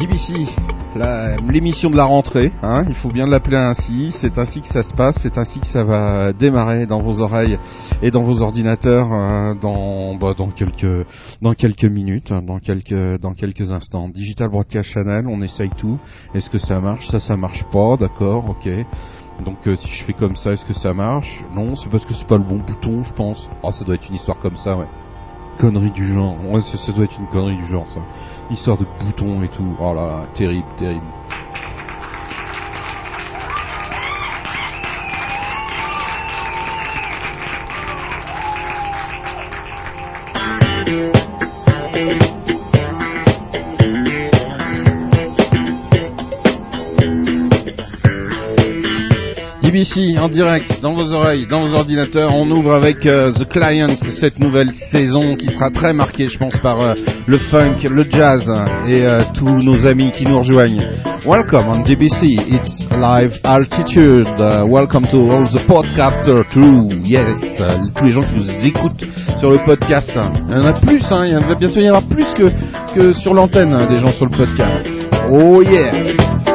DBC, l'émission de la rentrée, hein, il faut bien l'appeler ainsi, c'est ainsi que ça se passe, c'est ainsi que ça va démarrer dans vos oreilles et dans vos ordinateurs euh, dans, bah, dans, quelques, dans quelques minutes, dans quelques, dans quelques instants. Digital Broadcast Channel, on essaye tout, est-ce que ça marche? Ça, ça marche pas, d'accord, ok. Donc euh, si je fais comme ça, est-ce que ça marche? Non, c'est parce que c'est pas le bon bouton, je pense. Oh, ça doit être une histoire comme ça, ouais. Connerie du genre. Ouais, ça doit être une connerie du genre, ça histoire de boutons et tout. Oh là là, terrible, terrible. Ici en direct dans vos oreilles, dans vos ordinateurs. On ouvre avec euh, The Clients cette nouvelle saison qui sera très marquée, je pense, par euh, le funk, le jazz et euh, tous nos amis qui nous rejoignent. Welcome on DBC, it's live altitude. welcome to all the podcasters too. Yes, tous les gens qui nous écoutent sur le podcast. Il y en a plus, hein, il va bientôt y avoir plus que, que sur l'antenne hein, des gens sur le podcast. Oh yeah!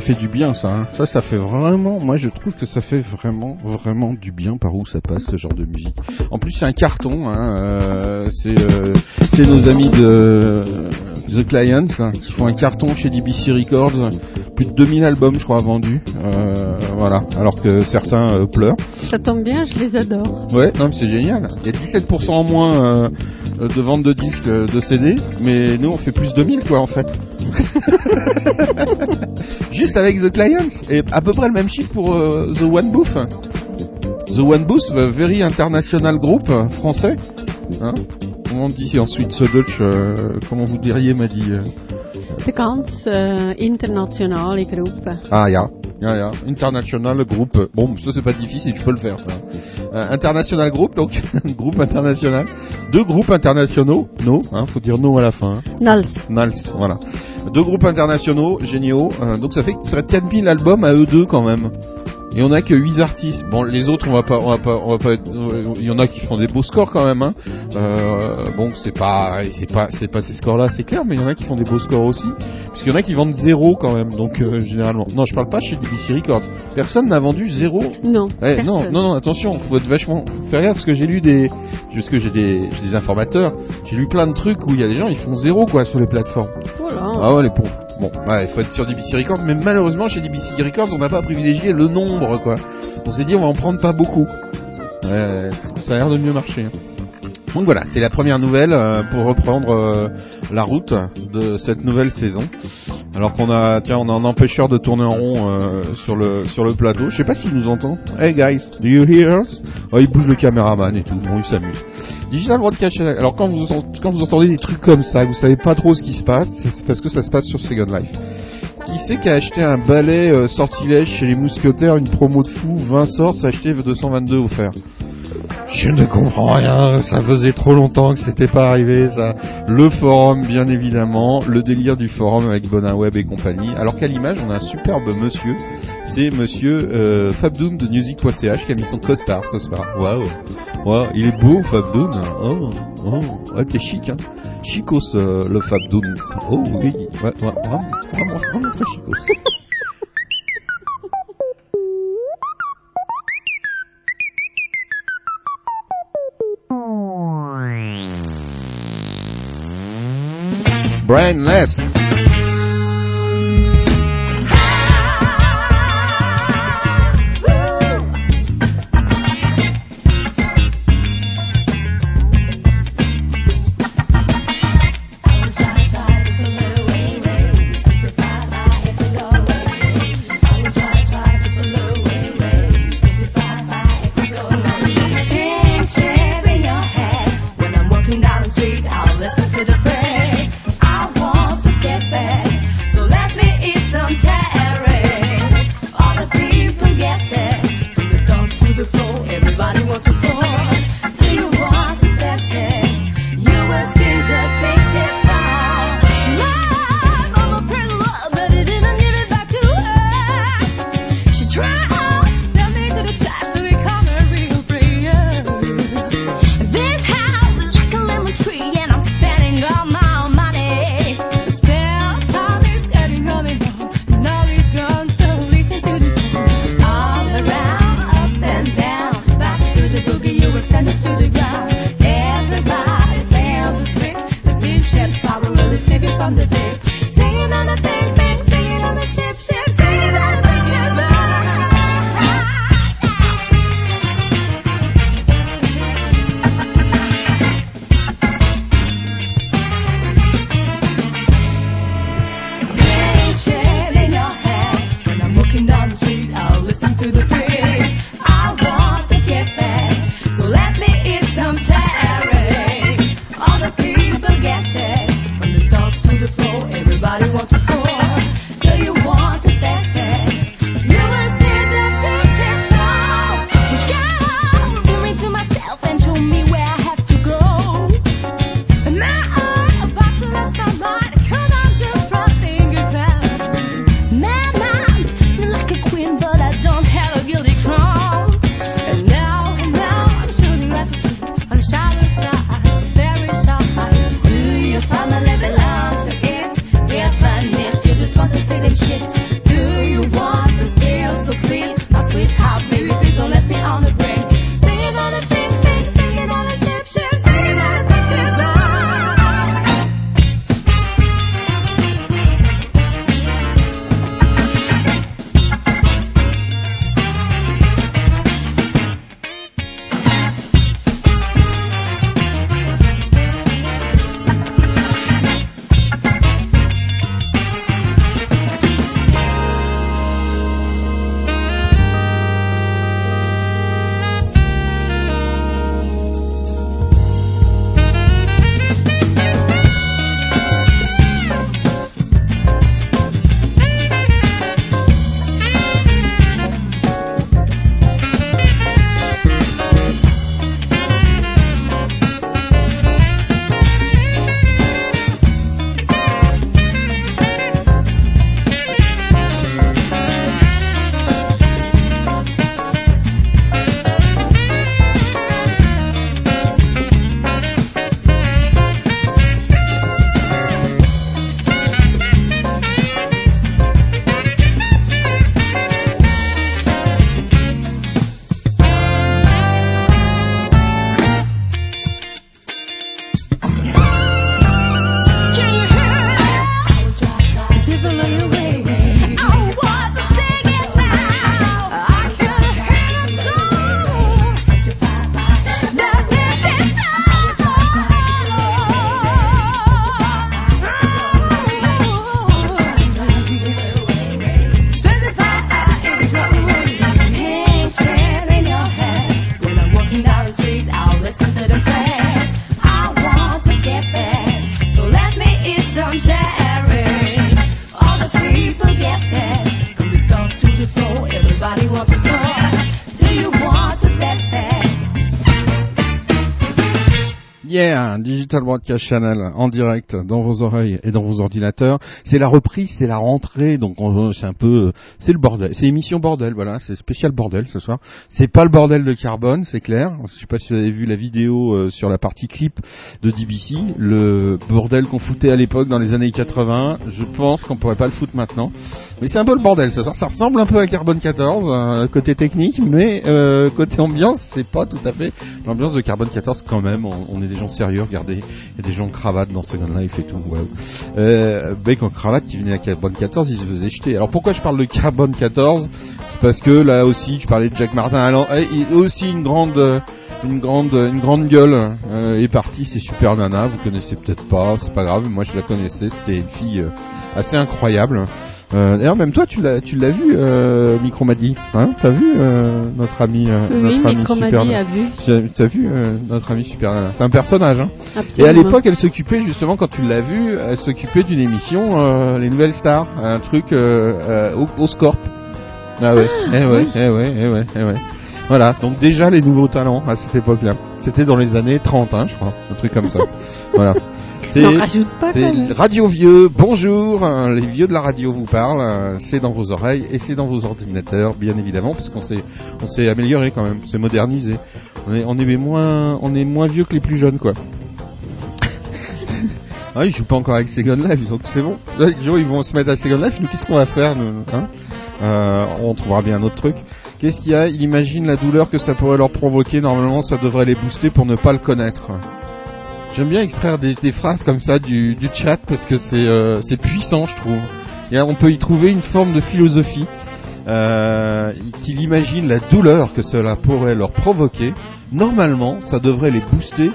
Ça fait du bien ça. Hein. Ça, ça fait vraiment. Moi, je trouve que ça fait vraiment, vraiment du bien par où ça passe ce genre de musique. En plus, c'est un carton. Hein. Euh, c'est euh, c'est nos amis de The Clients hein, qui font un carton chez DBC Records. Plus de 2000 albums, je crois, vendus. Euh, voilà. Alors que certains euh, pleurent. Ça tombe bien, je les adore. Ouais, non, mais c'est génial. Il y a 17% en moins euh, de vente de disques euh, de CD, mais nous on fait plus de 2000 quoi en fait. Juste avec The Clients et à peu près le même chiffre pour euh, The One Booth. The One Booth, euh, very international group euh, français. Hein comment on dit ensuite ce Dutch euh, Comment vous diriez, m'a dit. euh, ganz internationale groep. Ah, ja. International Group. Bon, ça c'est pas difficile, je peux le faire ça. Euh, international Group, donc groupe international. Deux groupes internationaux, no, hein, faut dire no à la fin. hein. Nals. Nals, voilà. Deux groupes internationaux, géniaux. euh, donc ça fait près de 4000 albums à eux deux quand même. Et on a que 8 artistes. Bon, les autres, on va pas, on va pas, on va pas. être- Il y en a qui font des beaux scores quand même. Hein. Euh, bon, c'est pas, c'est pas, c'est pas ces scores-là, c'est clair, mais il y en a qui font des beaux scores aussi. Puisqu'il y en a qui vendent zéro quand même. Donc euh, généralement, non, je parle pas chez DBC Records. Personne n'a vendu zéro Non. Ouais, non, personne. non, non, attention, faut être vachement faire gaffe parce que j'ai lu des, parce que j'ai des, j'ai des informateurs, j'ai lu plein de trucs où il y a des gens ils font zéro quoi sur les plateformes. Voilà. Ah ouais, les pauvres. Bon, ouais, il faut être sur DBC Records, mais malheureusement chez DBC Records on n'a pas privilégié le nombre quoi. On s'est dit on va en prendre pas beaucoup. Ouais, ça a l'air de mieux marcher. hein. Donc voilà, c'est la première nouvelle euh, pour reprendre euh, la route de cette nouvelle saison. Alors qu'on a, tiens, on a un empêcheur de tourner en rond euh, sur le sur le plateau. Je sais pas s'il nous entend. Hey guys, do you hear us? Oh, Il bouge le caméraman et tout. Bon, il s'amuse. Digital Broadcast. Alors quand vous quand vous entendez des trucs comme ça, vous savez pas trop ce qui se passe, c'est parce que ça se passe sur Second Life. Qui c'est qui a acheté un balai sortilège chez les mousquetaires, une promo de fou, 20 sorts, acheté 222 offerts? Je ne comprends rien, ça faisait trop longtemps que c'était pas arrivé, ça. Le forum, bien évidemment, le délire du forum avec Bonaweb et compagnie. Alors qu'à l'image, on a un superbe monsieur, c'est monsieur euh, Fabdoun de Music.ch qui a mis son costard ce soir. Waouh, waouh, il est beau Fabdoun. Oh, oh, ouais, t'es chic, hein. Chicos euh, le Fabdoun. Oh oui, ouais, ouais, vraiment, vraiment, vraiment très chicos. Brainless. Digital Broadcast Channel en direct dans vos oreilles et dans vos ordinateurs. C'est la reprise, c'est la rentrée, donc c'est un peu, c'est le bordel, c'est émission bordel, voilà, c'est spécial bordel ce soir. C'est pas le bordel de carbone, c'est clair. Je sais pas si vous avez vu la vidéo euh, sur la partie clip de DBC, le bordel qu'on foutait à l'époque dans les années 80. Je pense qu'on pourrait pas le foutre maintenant, mais c'est un peu le bordel ce soir. Ça ressemble un peu à Carbone 14 euh, côté technique, mais euh, côté ambiance, c'est pas tout à fait l'ambiance de Carbone 14 quand même. on est des gens sérieux, regardez, il y a des gens en cravate dans Second Life et tout. Ouais. Euh, Beck en cravate qui venait à Carbone 14, il se faisait jeter. Alors pourquoi je parle de Carbone 14 C'est parce que là aussi, je parlais de Jack Martin. Alors, eh, il aussi une grande une grande une grande gueule euh, est partie c'est Super Nana vous connaissez peut-être pas c'est pas grave moi je la connaissais c'était une fille euh, assez incroyable euh, D'ailleurs, même toi, tu l'as, tu l'as vu, euh, Micromadi, hein T'as vu euh, notre ami, euh, oui, notre ami Super a vu. T'as vu euh, notre ami Super C'est un personnage. Hein Et à l'époque, elle s'occupait justement, quand tu l'as vu, elle s'occupait d'une émission, euh, les Nouvelles Stars, un truc au, au Scorp. Ah ouais, ah, eh ouais, eh ouais, eh ouais, eh ouais. Voilà, donc déjà les nouveaux talents à cette époque-là. C'était dans les années 30, hein, je crois, un truc comme ça. voilà. C'est Radio Vieux, bonjour, les vieux de la radio vous parlent, c'est dans vos oreilles et c'est dans vos ordinateurs, bien évidemment, parce qu'on s'est, on s'est amélioré quand même, c'est modernisé. On est, on est moins, on est moins vieux que les plus jeunes, quoi. ah, ils jouent pas encore avec Second Life, donc c'est bon. Les gens, ils vont se mettre à Second Life, nous, qu'est-ce qu'on va faire, nous, hein? Euh, On trouvera bien un autre truc. Qu'est-ce qu'il y a? Il imagine la douleur que ça pourrait leur provoquer. Normalement, ça devrait les booster pour ne pas le connaître. J'aime bien extraire des, phrases comme ça du, chat parce que euh, c'est puissant, je trouve. Et on peut y trouver une forme de philosophie euh, qu'il imagine la douleur que cela pourrait leur provoquer. Normalement, ça devrait les booster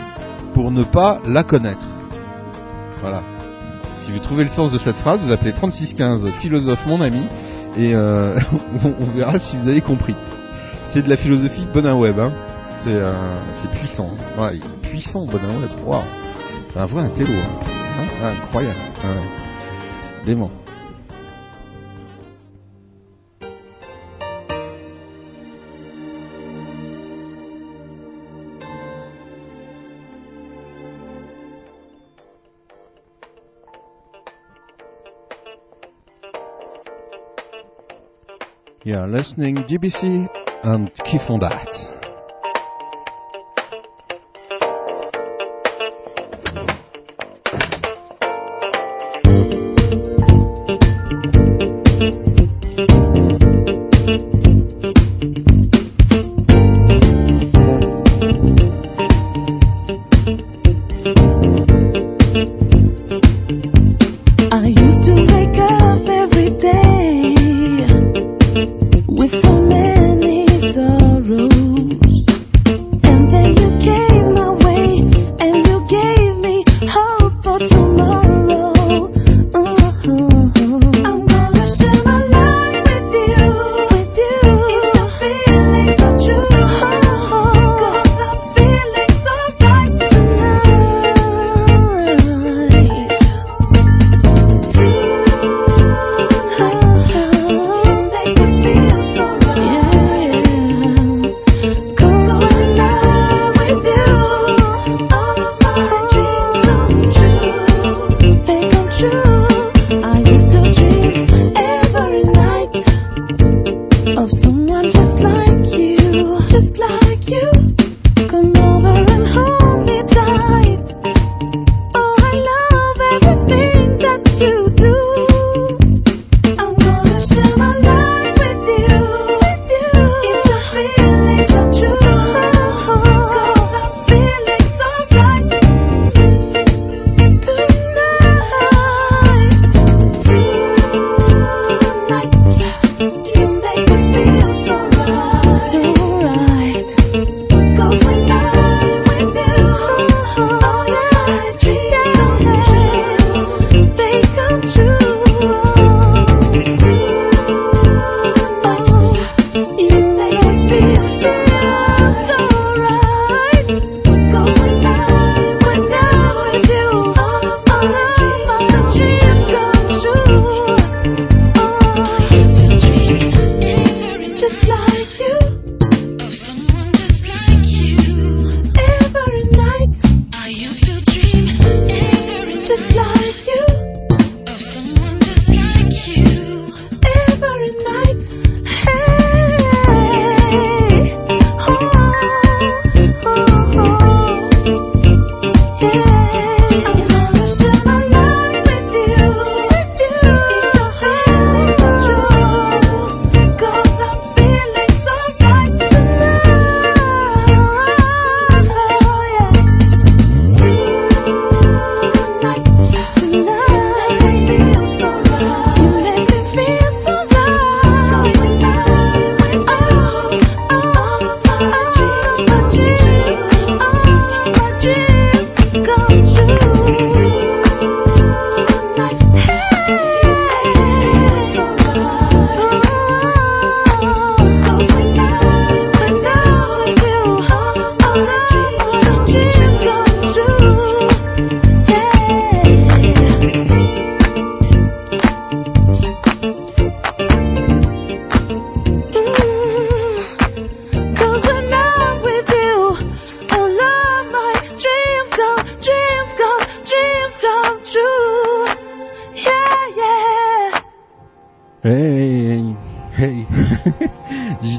pour ne pas la connaître. Voilà. Si vous trouvez le sens de cette phrase, vous appelez 3615 philosophe mon ami et euh, on, verra si vous avez compris. C'est de la philosophie de Web. Hein. C'est euh, puissant. Ouais, puissant bonhomme. Wow. Un. Hein. Hein Incroyable. You're listening GBC and keep on.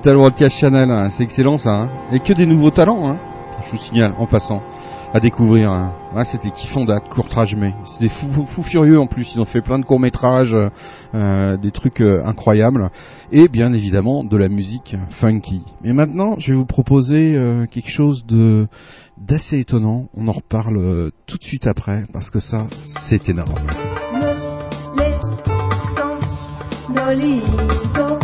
Digital Broadcast Channel, hein, c'est excellent ça. Hein. Et que des nouveaux talents, hein. je vous signale en passant à découvrir. C'était kiffant date, courtrage mais c'est des fous, furieux en plus. Ils ont fait plein de courts métrages, euh, des trucs euh, incroyables et bien évidemment de la musique funky. Mais maintenant, je vais vous proposer euh, quelque chose de d'assez étonnant. On en reparle euh, tout de suite après parce que ça, c'est énorme. Nolito,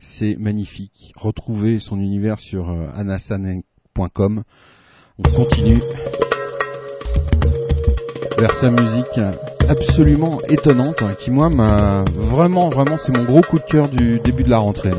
C'est magnifique. Retrouvez son univers sur euh, anasan.com. On continue vers sa musique absolument étonnante qui moi m'a vraiment vraiment c'est mon gros coup de cœur du début de la rentrée.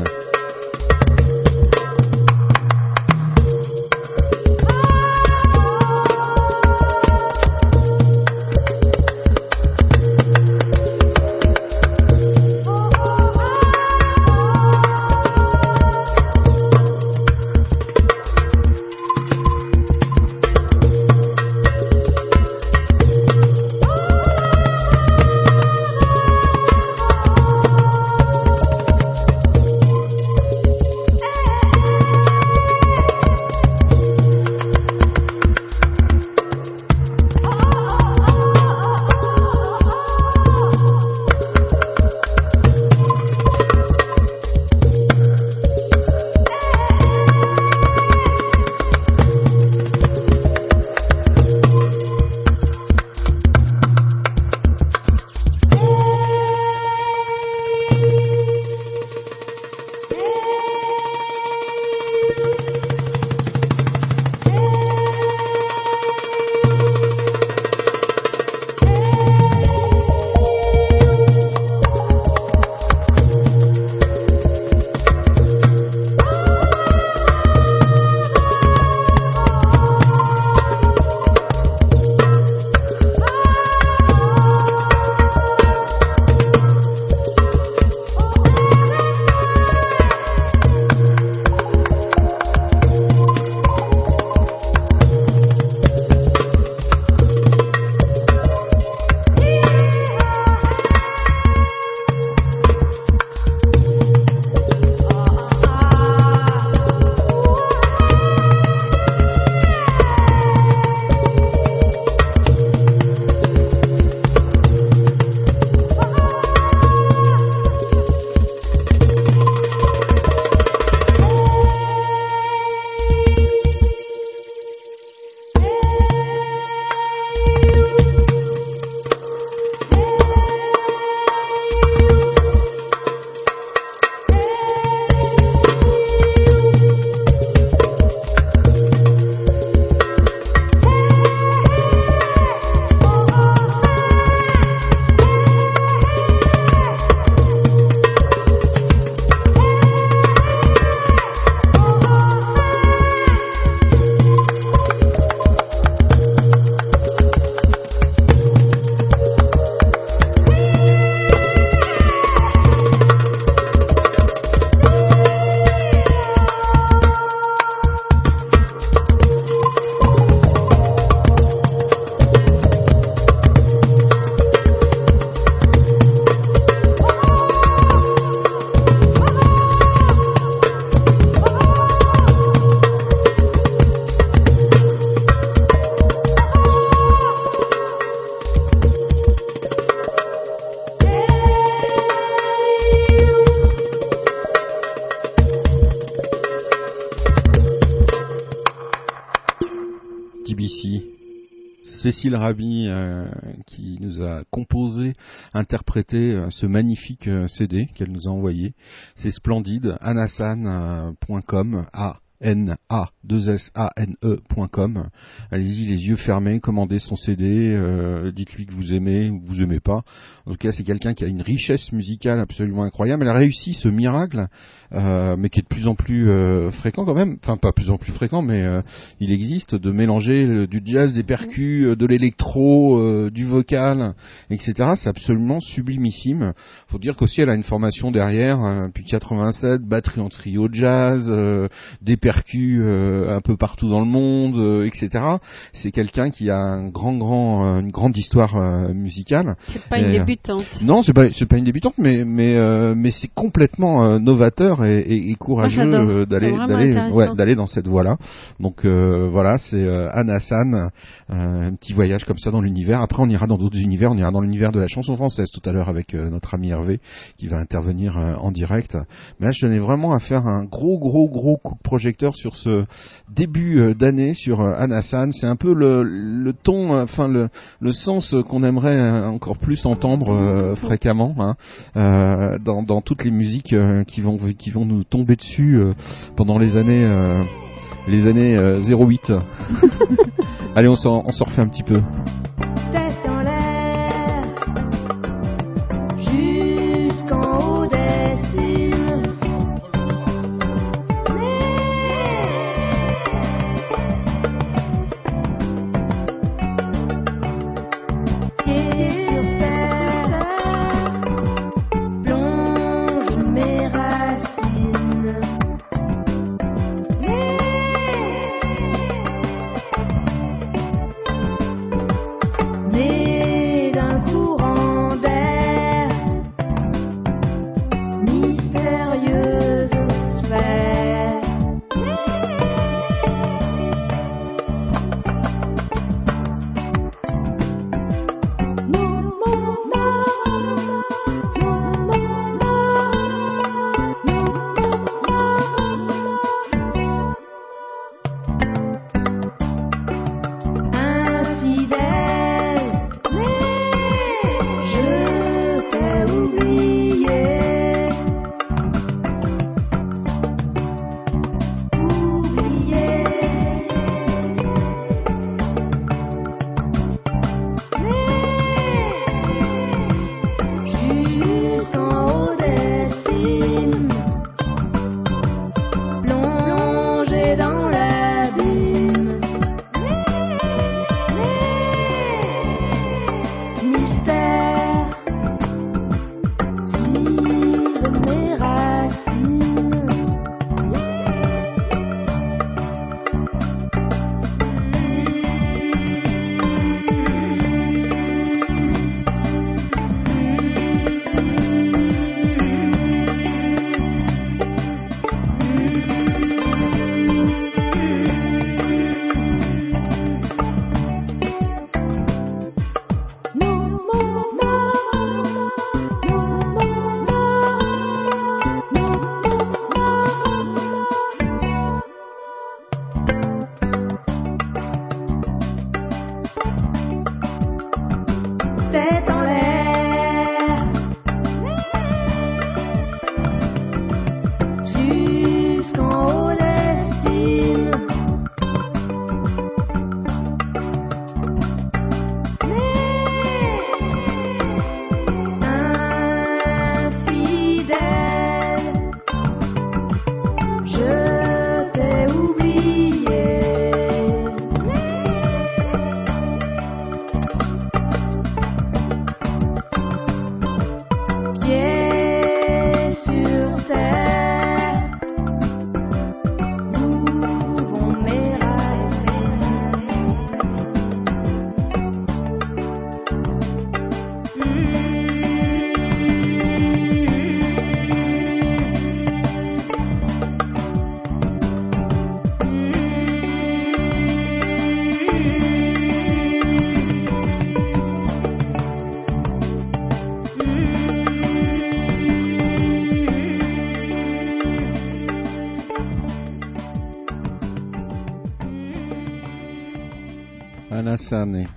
Rabi qui nous a composé, interprété ce magnifique CD qu'elle nous a envoyé. C'est splendide. anasan.com a n a 2 s a n e.com. Allez-y les yeux fermés, commandez son CD, euh, dites-lui que vous aimez ou que vous aimez pas. En tout cas, c'est quelqu'un qui a une richesse musicale absolument incroyable. Elle a réussi ce miracle, euh, mais qui est de plus en plus euh, fréquent quand même. Enfin, pas plus en plus fréquent, mais il existe de mélanger du jazz, des percus, de l'électro, du vocal, etc. C'est absolument sublimissime. Faut dire qu'aussi elle a une formation derrière, puis 87, batterie en trio jazz, des percus euh, un peu partout dans le monde, euh, etc. C'est quelqu'un qui a un grand, grand, euh, une grande histoire musicale. C'est pas une débutante. Non, c'est pas, pas une débutante, mais, mais, mais c'est complètement novateur et, et, courageux d'aller, d'aller, ouais, d'aller dans cette voie-là. Donc voilà, c'est Anna San, un petit voyage comme ça dans l'univers. Après, on ira dans d'autres univers. On ira dans l'univers de la chanson française tout à l'heure avec notre ami Hervé qui va intervenir en direct. Mais là, je tenais vraiment à faire un gros, gros, gros coup de projecteur sur ce début euh, d'année sur euh, Anassan. C'est un peu le, ton, euh, enfin le, le sens qu'on aimerait encore plus entendre fréquemment hein, dans, dans, toutes les musiques qui vont qui qui vont nous tomber dessus euh, pendant les années euh, les années euh, 08. Allez, on s'en refait un petit peu.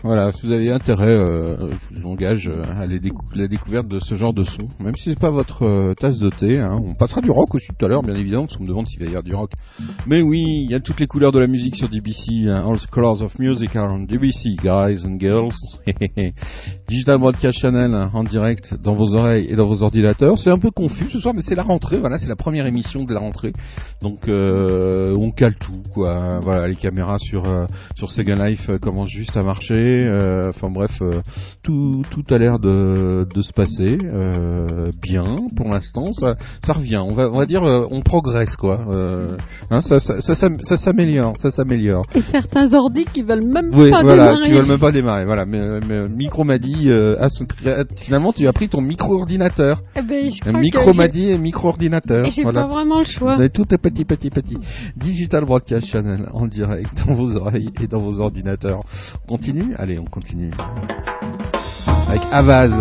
Voilà, si vous avez intérêt, euh, je vous engage euh, à la, la découverte de ce genre de son, même si c'est pas votre euh, tasse de thé. Hein. On passera du rock aussi tout à l'heure, bien évidemment, parce qu'on me demande s'il va y avoir du rock. Mais oui, il y a toutes les couleurs de la musique sur DBC. Hein. All the colors of music are on DBC, guys and girls. Digital Broadcast Channel hein, en direct dans vos oreilles et dans vos ordinateurs. C'est un peu confus ce soir, mais c'est la rentrée. Voilà, c'est la première émission de la rentrée. Donc on cale tout, quoi. Voilà, les caméras sur sur Sega Life commencent juste à marcher. Euh, enfin bref, euh, tout, tout a l'air de, de se passer euh, bien pour l'instant. Ça, ça revient. On va, on va dire, on progresse quoi. Hein, ça, ça, ça, s'améliore, ça s'améliore. Et certains ordi qui veulent même oui, pas voilà, démarrer. qui veulent même pas démarrer. Voilà. Mais, mais Micro m'a dit, finalement, tu as pris ton. Eh ben, je crois micro que m'a dit. Et j'ai voilà. pas vraiment le choix. Tout est petit, petit, petit. Digital Broadcast Channel en direct dans vos oreilles et dans vos ordinateurs. On continue? Allez, on continue. Avec Avaz.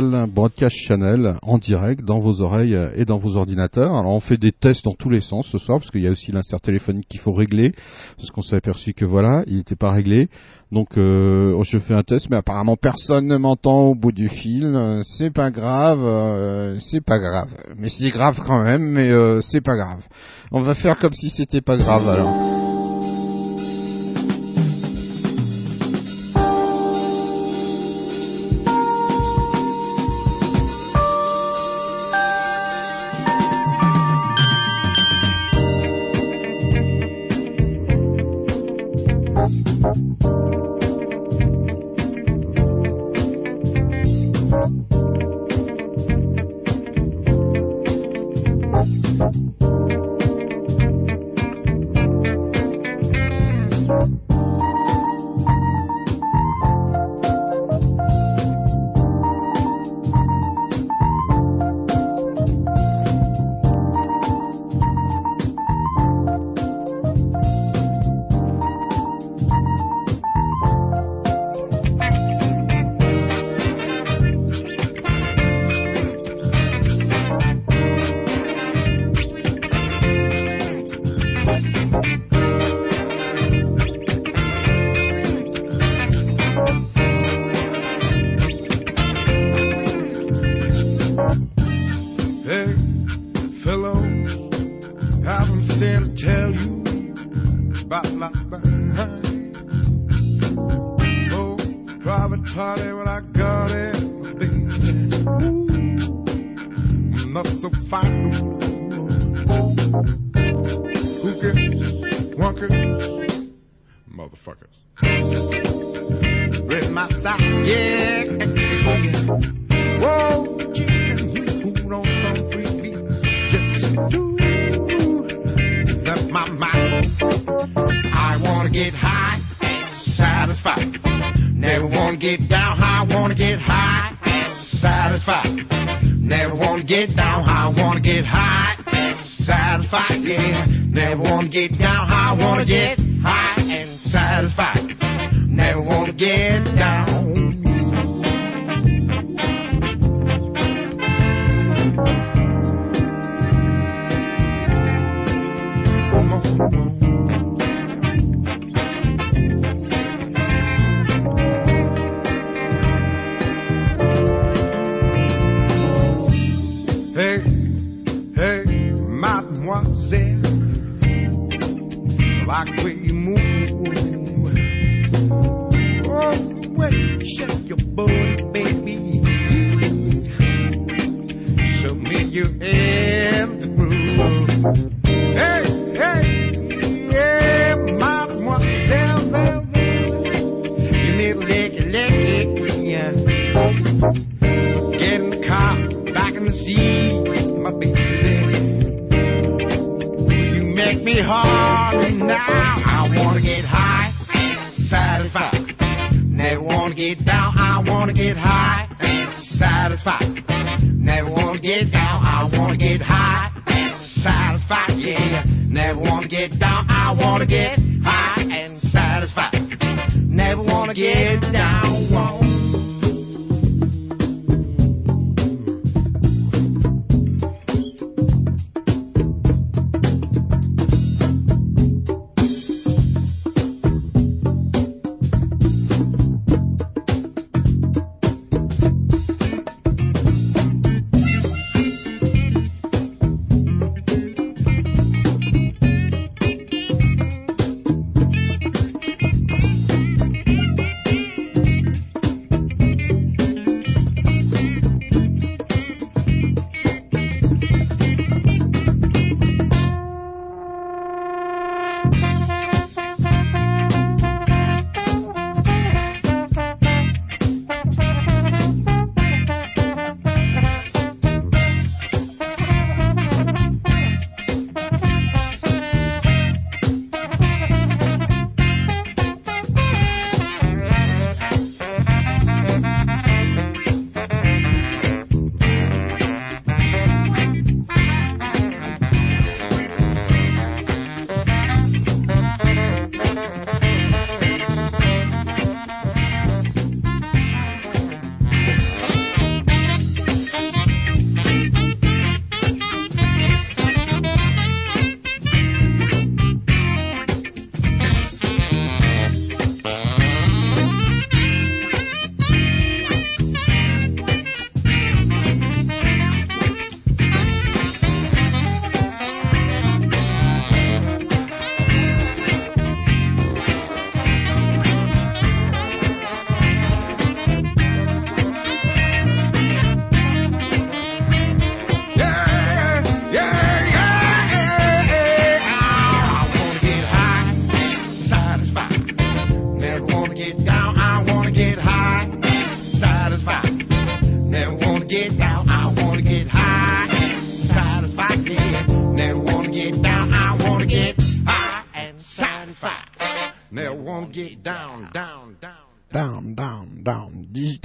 Digital Broadcast Channel en direct dans vos oreilles et dans vos ordinateurs. Alors on fait des tests dans tous les sens ce soir parce qu'il y a aussi l'insert téléphonique qu'il faut régler parce qu'on s'est aperçu que voilà, il n'était pas réglé. Donc euh, je fais un test mais apparemment personne ne m'entend au bout du fil. C'est pas grave, euh, c'est pas grave. Mais c'est grave quand même mais euh, c'est pas grave. On va faire comme si c'était pas grave alors.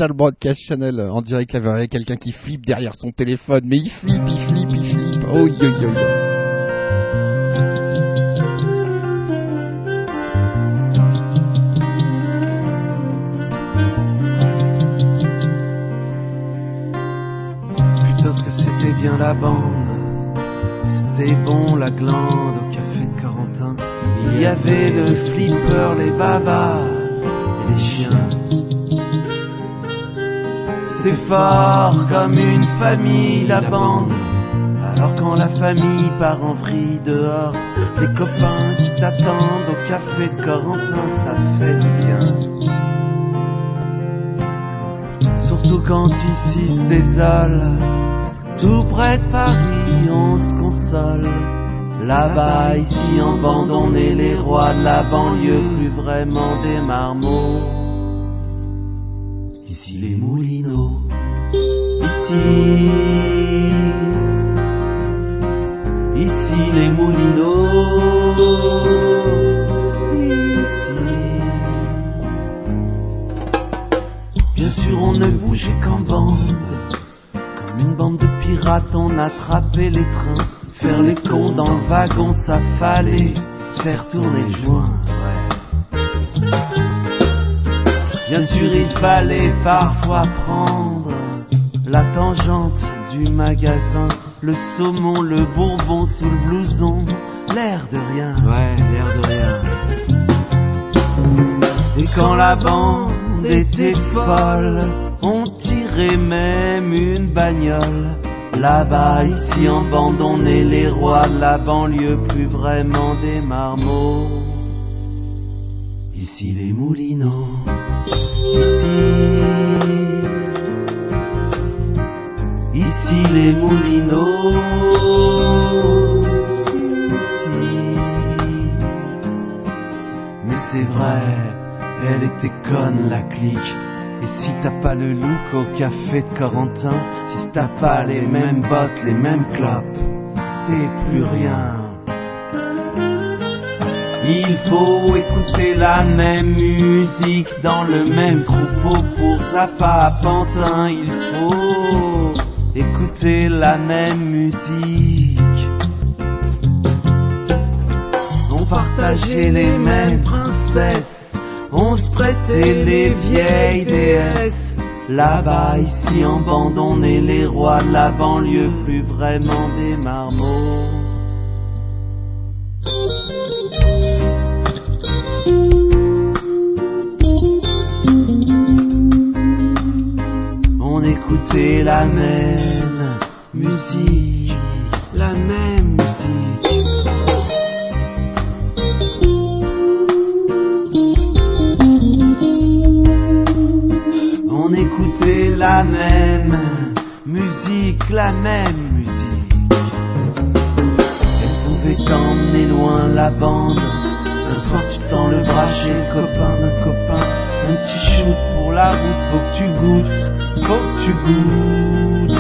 Digital Broadcast Channel en direct avec quelqu'un qui flippe derrière son téléphone. Mais il flippe, il flippe, il flippe. Oh, yo, yo, yo. Ce que c'était bien la bande. C'était bon la glande au café de Corentin. Il y avait le flipper, les babas et les chiens. C'était fort comme une famille, la bande. Alors quand la famille part en vrille dehors, les copains qui t'attendent au café de Corentin, ça fait du bien. Surtout quand ici se désole, tout près de Paris on se console. Là-bas, ici en bande, on est les rois de la banlieue, plus vraiment des marmots. Les moulineaux, ici, ici les moulineaux, ici. Bien sûr, on ne bougeait qu'en bande. Comme une bande de pirates, on attrapait les trains. Faire les cons dans le wagon, ça fallait faire tourner le joint. Ouais. Bien sûr, il fallait parfois prendre la tangente du magasin. Le saumon, le bourbon sous le blouson. L'air de rien. Ouais, l'air de rien. Et quand la bande était folle, on tirait même une bagnole. Là-bas, ici en bande, on est les rois de la banlieue, plus vraiment des marmots. Ici les moulineaux, ici, ici les moulineaux, ici. Mais c'est vrai, elle était conne la clique. Et si t'as pas le look au café de Corentin, si t'as pas les mêmes bottes, les mêmes clopes, t'es plus rien. Il faut écouter la même musique dans le même troupeau pour Zappa Pantin. Il faut écouter la même musique. On partageait les mêmes princesses. On se prêtait les vieilles déesses. Là-bas, ici en on est les rois de la banlieue, plus vraiment des marmots. On écoutait la même musique, la même musique. On écoutait la même musique, la même musique. Elle pouvait t'emmener loin la bande. Un soir tu tends le bras chez le copain d'un copain. Un petit shoot pour la route, faut que tu goûtes, que tu goûtes.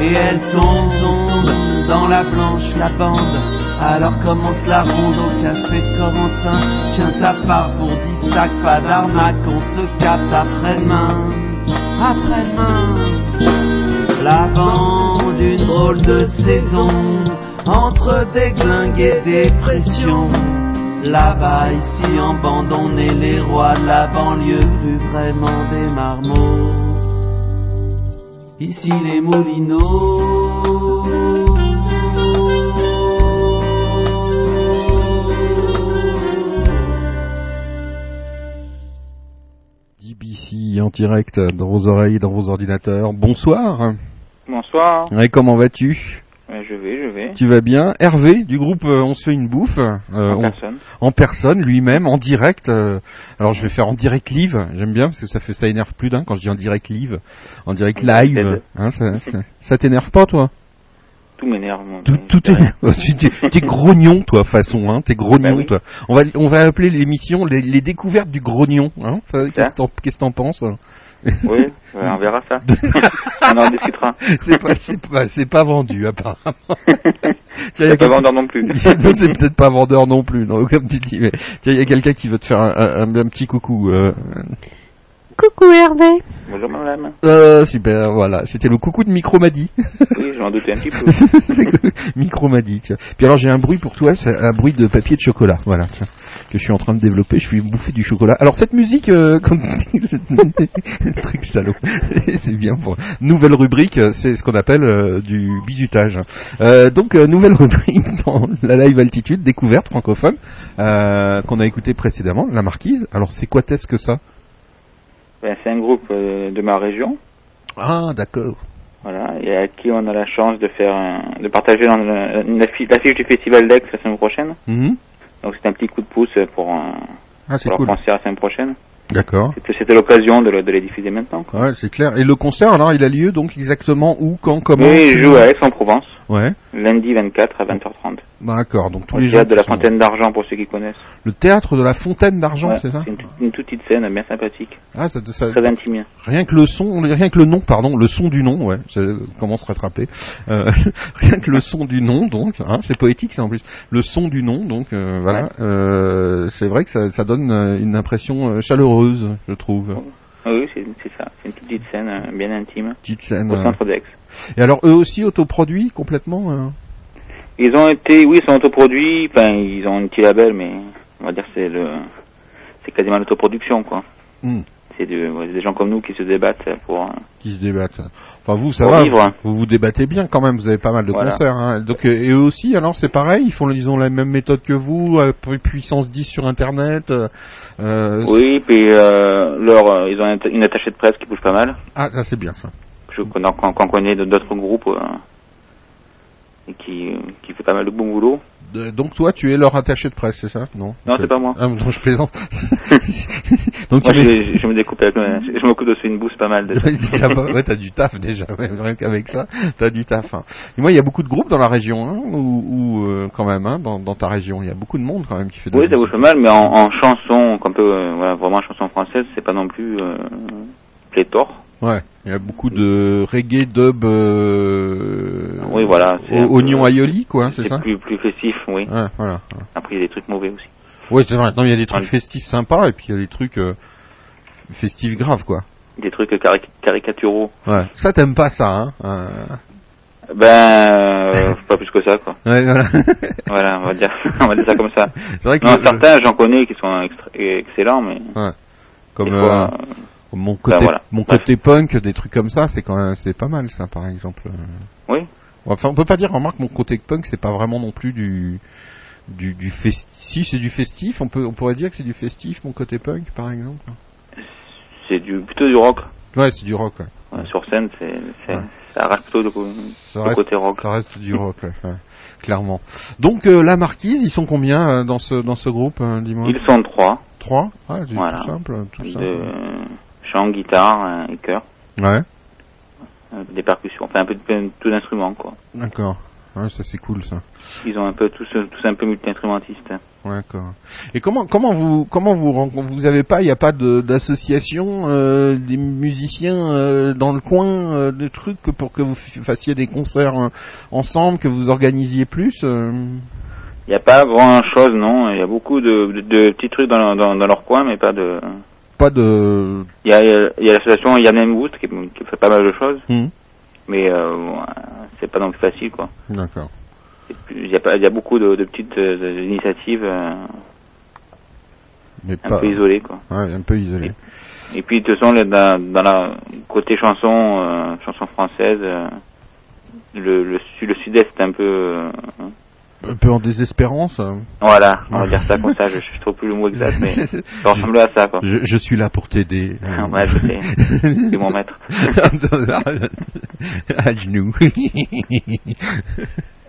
Et elle tombe, tombe dans la blanche, la bande. Alors commence la ronde au café Corentin. Tiens ta part pour 10 sacs, pas d'arnaque, on se capte après-demain. Après-demain. La bande, une drôle de saison. Entre des glingues et des pressions. Là-bas, ici en bande, on est les rois de la banlieue, plus vraiment des marmots. Ici les moulineaux. DBC en direct dans vos oreilles, dans vos ordinateurs. Bonsoir. Bonsoir. Et comment vas-tu? Je vais, je vais. Tu vas bien Hervé du groupe euh, On se fait une bouffe. euh, En on- personne. en personne, lui-même, en direct. euh, alors je vais faire en direct live. J'aime bien parce que ça fait ça énerve plus d'un quand je dis en direct live, en direct live. Hein, ça, ça, ça t'énerve pas toi? Tout m'énerve. Tout, tout T'es grognon, toi, façon, hein. T'es grognon, Bah oui. toi. On va, on va appeler l'émission les, les découvertes du grognon, hein. Ça, Qu'est-ce que t'en- qu'est-ce que t'en penses hein? Oui, ouais, on verra ça. on en discutera. C'est pas, c'est pas, c'est pas vendu, apparemment. C'est pas quelqu'un- vendeur non plus. C'est peut-être pas vendeur non plus, non, comme tu dis. Mais tiens, il y a quelqu'un qui veut te faire un, un- un petit coucou. Euh, Coucou Hervé. Bonjour madame. euh, super, voilà. C'était le coucou de Micromadi. Oui, je m'en doutais un petit peu. C'est que- Micromadi, tiens. Puis alors j'ai un bruit pour toi, c'est un bruit de papier de chocolat, voilà, tiens, que je suis en train de développer. Je suis bouffé du chocolat. Alors cette musique, euh, comme le truc salaud, c'est bien pour nouvelle rubrique, euh, c'est ce qu'on appelle euh, du bisutage. Euh, donc euh, nouvelle rubrique dans la live altitude, découverte francophone, euh, qu'on a écouté précédemment, la marquise. Alors c'est quoi est-ce que ça? Ben, c'est un groupe euh, de ma région. Ah d'accord. Voilà, et à qui on a la chance de faire un- de partager dans le- l'affiche l'affiche du festival d'Aix la semaine prochaine. Mhm. Donc c'est un petit coup de pouce pour, un, Ah c'est pour cool. leur concert la semaine prochaine. D'accord. C'était l'occasion de, le- de les diffuser maintenant. Quoi. Ouais, c'est clair. Et le concert, alors, il a lieu donc exactement où, quand, comment? Oui, ils jouent à Aix-en-Provence, Ouais. lundi 24 à 20h30. D'accord. Donc tous les gens théâtre de la Fontaine d'Argent pour ceux qui connaissent. Le théâtre de la Fontaine d'Argent, Ouais, c'est ça une, toute- une toute petite scène bien sympathique, Ah, ça, ça- très intime. rien que le son, rien que le nom, pardon, le son du nom, ouais, ça commence à rattraper. Euh, rien que le son du nom, donc, hein, c'est poétique, ça en plus. Le son du nom, donc, euh, voilà, euh, c'est vrai que ça, ça donne une impression chaleureuse, je trouve. Ah Oui, c'est c'est ça. C'est une toute petite scène bien intime Petite scène. au centre d'Aix. Et alors, eux aussi autoproduits complètement. Ils ont été, oui, ils sont autoproduits. Enfin, ils ont un petit label, mais on va dire que c'est le, c'est quasiment l'autoproduction, quoi. Hmm. C'est de- ouais, des gens comme nous qui se débattent pour. euh, qui se débattent. Enfin vous, ça va, vivre. vous vous débattez bien quand même, vous avez pas mal de Voilà. concerts. Hein. Donc, euh, et eux aussi, alors c'est pareil, ils font ils ont la même méthode que vous, euh, pu- puissance 10 sur Internet. euh, Oui, puis euh, leur, ils ont un- une attachée de presse qui bouge pas mal. Ah, ça c'est bien ça. Je qu'on qu'on- connaît d'autres groupes euh, et qui, qui fait pas mal de bon boulot. Donc toi, tu es leur attaché de presse, c'est ça? Non Non, c'est pas moi. Ah, non, je plaisante. donc Moi, tu je, je me découpe avec, je m'occupe de une bouse pas mal. De Ouais, t'as du taf déjà, rien qu'avec ça, t'as du taf. hein. Et moi, il y a beaucoup de groupes dans la région, hein, ou, euh, quand même, hein, dans, dans ta région, il y a beaucoup de monde quand même qui fait de Oui, ça bouge pas mal, mais en, en chanson, qu'on peut, euh, voilà, vraiment chanson française, c'est pas non plus euh, pléthore. Ouais, il y a beaucoup de reggae, dub, euh, Oui, voilà, oignon aioli, quoi, c'est C'est ça plus, plus festif, oui. Ouais, voilà. Après, il y a des trucs mauvais aussi. Ouais, c'est vrai. Non, il y a des trucs Ouais. festifs sympas et puis il y a des trucs euh, festifs graves, quoi. Des trucs cari- caricaturaux. Ouais. Ça, t'aimes pas ça, hein euh, Ben, euh, pas plus que ça, quoi. Ouais, voilà. Voilà, on va dire, on va dire ça comme ça. c'est vrai que Non, le- certains, j'en connais qui sont extra- excellents, mais comme euh, fois, mon côté, voilà. mon Bref. côté punk, des trucs comme ça, c'est quand même, c'est pas mal, ça, par exemple. Oui. Enfin, on peut pas dire, remarque, mon côté punk, c'est pas vraiment non plus du du, du festif. Si, c'est du festif. On peut, on pourrait dire que c'est du festif, mon côté punk, par exemple. c'est du, plutôt du rock. Ouais, c'est du rock. Ouais. Ouais, sur scène, c'est, Ouais. ça reste plutôt Ça reste, côté rock. ça reste du rock, clairement. Donc euh, la marquise, ils sont combien euh, dans ce dans ce groupe, euh, dis-moi? Ils sont trois. Trois? Ah, Voilà. tout simple, tout simple. de chant, guitare et chœur, Ouais, euh, des percussions, enfin un peu de tout d'instruments quoi. d'accord. Ouais, ça c'est cool ça. Ils ont un peu tous, tous un peu multi-instrumentistes. hein. Ouais, d'accord. Et comment comment vous comment vous rencontrez Vous avez pas, il n'y a pas de- d'association euh, des musiciens euh, dans le coin, euh, de trucs pour que vous fassiez des concerts ensemble, que vous organisiez plus Il n'y a pas grand chose non, il y a beaucoup de, de, de petits trucs dans, dans, dans leur coin mais pas de... Pas de. Il y a, il y a l'association Yann Wood qui, qui fait pas mal de choses, Hmm, mais euh, c'est pas non plus facile quoi. D'accord. Il y a, il y a beaucoup de, de petites euh, initiatives euh, Mais un pas. peu isolées quoi. Ouais, un peu isolé. Et puis de toute façon, dans, dans la côté chanson, euh, chanson française, le, le, le sud-est est un peu... Un peu en désespérance. voilà, on va dire ça comme ça, je, je trouve plus le mot exact, mais ça ressemble à ça quoi. je, je suis là pour t'aider. Ah, ouais, je sais. C'est mon maître. à genoux.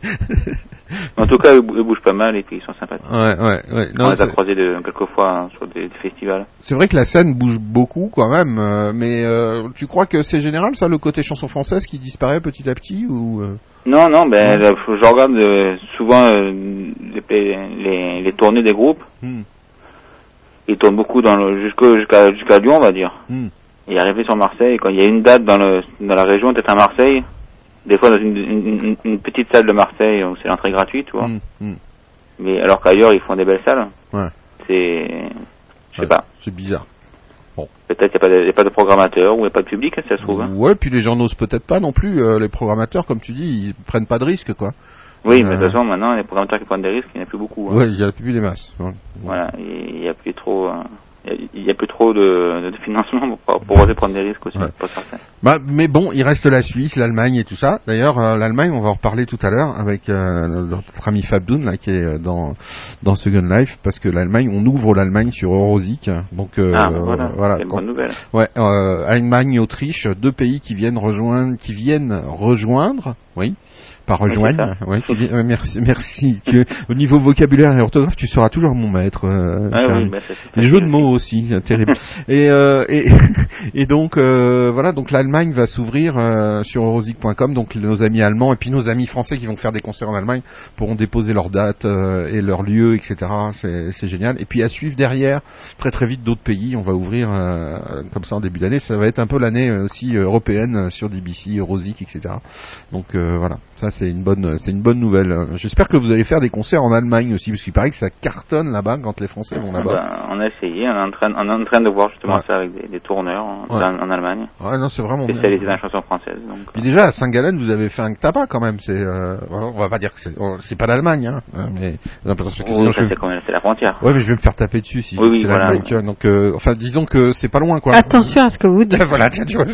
En tout cas, ils bou- ils bougent pas mal et puis ils sont sympathiques. Ouais, ouais, ouais. On les a croisés de, quelques fois hein, sur des, des festivals. c'est vrai que la scène bouge beaucoup quand même, euh, mais euh, tu crois que c'est général ça, le côté chanson française qui disparaît petit à petit ou euh, Non, non, ben, faut- je regarde souvent les, les, les tournées des groupes. Hmm. Ils tournent beaucoup dans le, jusqu'au- jusqu'à Lyon, on va dire. Hmm. Et arrivé sur Marseille, quand il y a une date dans, le, dans la région, peut-être à Marseille, des fois dans une, une, une- une petite salle de Marseille où c'est l'entrée gratuite, tu vois. Hmm, hmm. Mais alors qu'ailleurs, ils font des belles salles. Ouais. C'est, je sais Ouais, pas. C'est bizarre. Peut-être qu'il n'y a, pas de- il y a pas de programmateur ou il n'y a pas de public, ça se trouve. hein. Ouais, puis les gens n'osent peut-être pas non plus. euh, les programmateurs, comme tu dis, ils prennent pas de risques, quoi. Oui, mais Euh. de toute façon, maintenant, les programmateurs qui prennent des risques, il n'y en a plus beaucoup. hein. Ouais, il y a plus des masses. Voilà, il n'y a plus trop, euh, il y a- plus trop de, de financement pour, pour oser prendre des risques aussi, Ouais. pas. Bah, mais bon, il reste la Suisse, l'Allemagne et tout ça. D'ailleurs, euh, l'Allemagne, on va en reparler tout à l'heure avec euh, notre ami Fabdoun là qui est dans dans Second Life, parce que l'Allemagne, on ouvre l'Allemagne sur Eurosic, donc euh, ah, ben voilà, voilà. c'est une bonne nouvelle. Ouais, euh, Allemagne, Autriche, deux pays qui viennent rejoindre, qui viennent rejoindre, oui, pas rejoindre, ouais, vi- ouais, merci, merci. Que, au niveau vocabulaire et orthographe, tu seras toujours mon maître. euh, Ah oui, bah, Les jeux de mots aussi, euh, terrible. et, euh, et, et donc euh, voilà, donc l'Allemagne va s'ouvrir euh, sur eurosic.com, donc nos amis allemands et puis nos amis français qui vont faire des concerts en Allemagne pourront déposer leurs dates euh, et leurs lieux, etc. C'est c'est génial. Et puis à suivre derrière, très très vite d'autres pays. On va ouvrir euh, comme ça en début d'année. Ça va être un peu l'année aussi européenne sur DBC, Eurosic, etc. Donc euh, voilà, ça c'est une bonne, c'est une bonne nouvelle. Euh, J'espère que vous allez faire des concerts en Allemagne aussi, parce qu'il paraît que ça cartonne là-bas quand les Français vont Ah là-bas. ben, on a essayé, on est en train, on est en train de voir justement Ouais. ça avec des, des tourneurs en, Ouais. dans- en Allemagne, Ouais, non, c'est vraiment bien. spécialisés dans la chanson française. Donc, Puis déjà à Saint-Galen, vous avez fait un tabac quand même. C'est, euh, on va pas dire que c'est, c'est pas l'Allemagne, hein. euh, Mais oui, je ça vais- c'est quand même, c'est la frontière. Ouais, mais je vais me faire taper dessus si Oui, oui, c'est voilà, l'Allemagne. ouais. Donc, euh, enfin, disons que c'est pas loin, quoi. Attention à ce que vous dites. voilà, tiens, tu vois.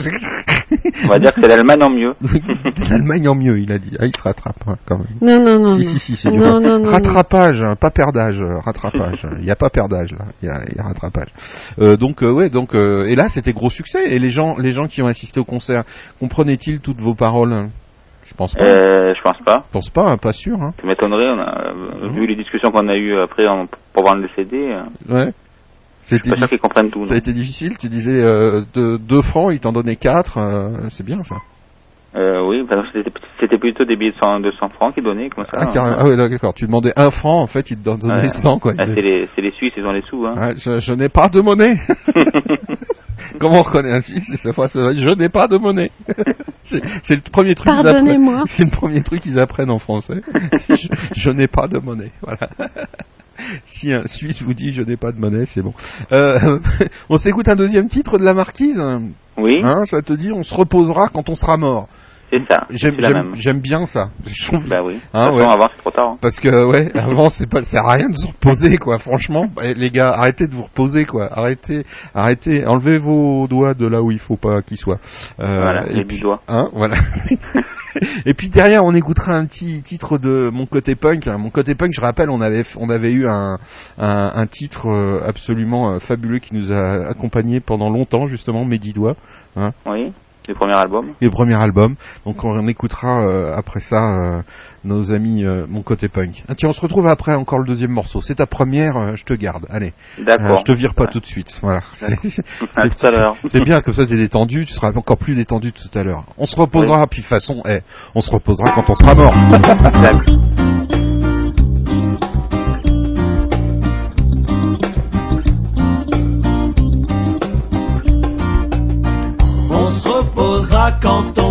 On va dire que c'est l'Allemagne en mieux. L'Allemagne en mieux, il a dit. Ah, il se rattrape hein, quand même. Non, non, non. si, non. si, si, c'est du non, non, non, non. rattrapage, hein, pas perdage, euh, rattrapage. Il n'y a pas perdage là, il y a, il y a rattrapage. Euh, donc euh, ouais, donc euh, et là c'était gros succès. Et les gens, les gens qui ont assisté au concert, comprenaient-ils toutes vos paroles? Je pense pas. Euh, je pense pas. Je pense pas, hein, pas sûr. Hein. Ça m'étonnerait, on a, euh, Mhm. vu les discussions qu'on a eues après en- pour vendre le CD, euh, Ouais. C'était pas sûr comprennent tout. ça a été difficile? Tu disais euh, de 2 francs, ils t'en donnaient 4 c'est bien ça. Euh, oui, parce que c'était plutôt des billets de 100, de 100 francs qu'ils donnaient, comme ça. Ah, hein. Ah ouais, d'accord. Tu demandais 1 franc, en fait, ils te donnaient Ouais. 100 quoi. Ah, c'est les, c'est les Suisses, ils ont les sous, hein. Ouais, je, je n'ai pas de monnaie. Comment on reconnaît un Suisse C'est sa fois, je n'ai pas de monnaie. c'est le premier truc. qu'ils apprennent- Pardonnez-moi. C'est le premier truc qu'ils apprennent en français. Je n'ai pas de monnaie. Voilà. si un Suisse vous dit je n'ai pas de monnaie, c'est bon. Euh, on s'écoute un deuxième titre de la marquise? oui, Hein, ça te dit on se reposera quand on sera mort. C'est ça. J'aime c'est bien ça. Je trouve- Bah oui. Hein, ouais. avant, c'est trop tard. hein. Parce que ouais, avant c'est pas, ça sert à rien de se reposer quoi. Franchement, Eh, les gars, arrêtez de vous reposer quoi. Arrêtez, arrêtez, enlevez vos doigts de là où il faut pas qu'ils soient. Euh, Voilà, et les puis, doigts. hein, voilà. et puis derrière, on écoutera un petit titre de mon côté punk. hein. Mon côté punk, je rappelle, on avait, on avait eu un, un, un titre euh, absolument euh, fabuleux qui nous a accompagnés pendant longtemps justement, mes dix doigts. Oui, le premier album. le premier album. Donc on écoutera euh, après ça euh, nos amis euh, mon côté punk. Ah, tiens, on se retrouve après encore le deuxième morceau. C'est ta première, euh, je te garde. Allez, D'accord. je te vire pas tout de suite. Voilà. C'est bien comme ça t'es détendu, tu seras encore plus détendu tout à l'heure. On se reposera, puis de toute façon, eh, on se reposera quand on sera mort.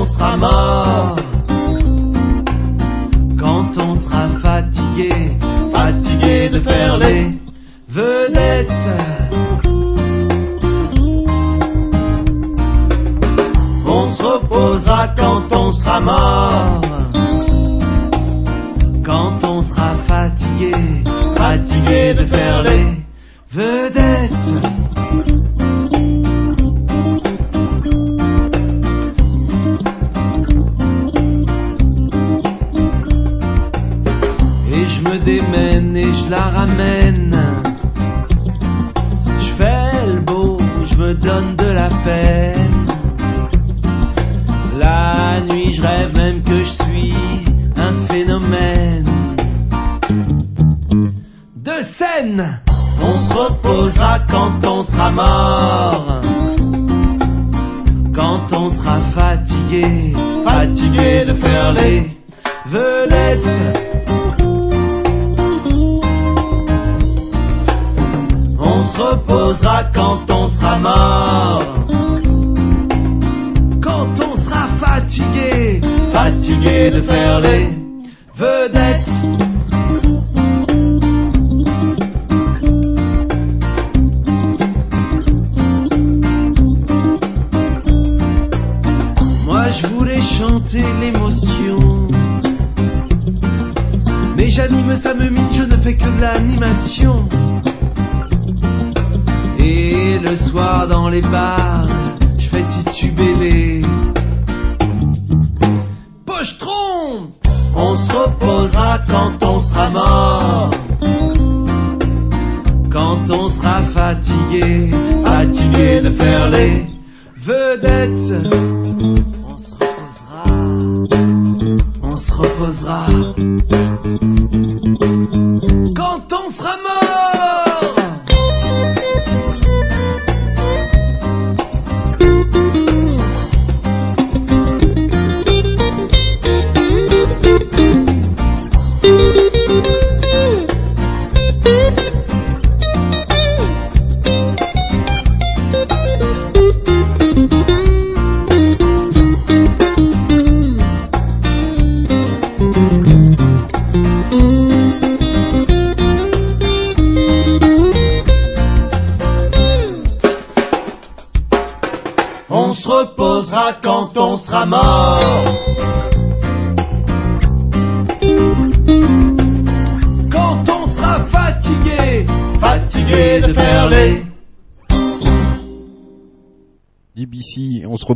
sera mort. Quand on sera fatigué, fatigué de faire les vedettes. On se reposera quand on sera mort. je la ramène. Je fais le beau, je me donne de la peine. La nuit, je rêve même que je suis un phénomène. De scène, on se reposera quand on sera mort. Quand on sera fatigué, fatigué de faire les Quand on sera fatigué, fatigué de faire les vedettes. Moi je voulais chanter l'émotion. Mais j'anime, ça me mine, je ne fais que de l'animation. Le soir dans les bars, je fais tituber les pochetrons. On se reposera quand on sera mort. Quand on sera fatigué, fatigué de faire les vedettes. On se reposera, on se reposera.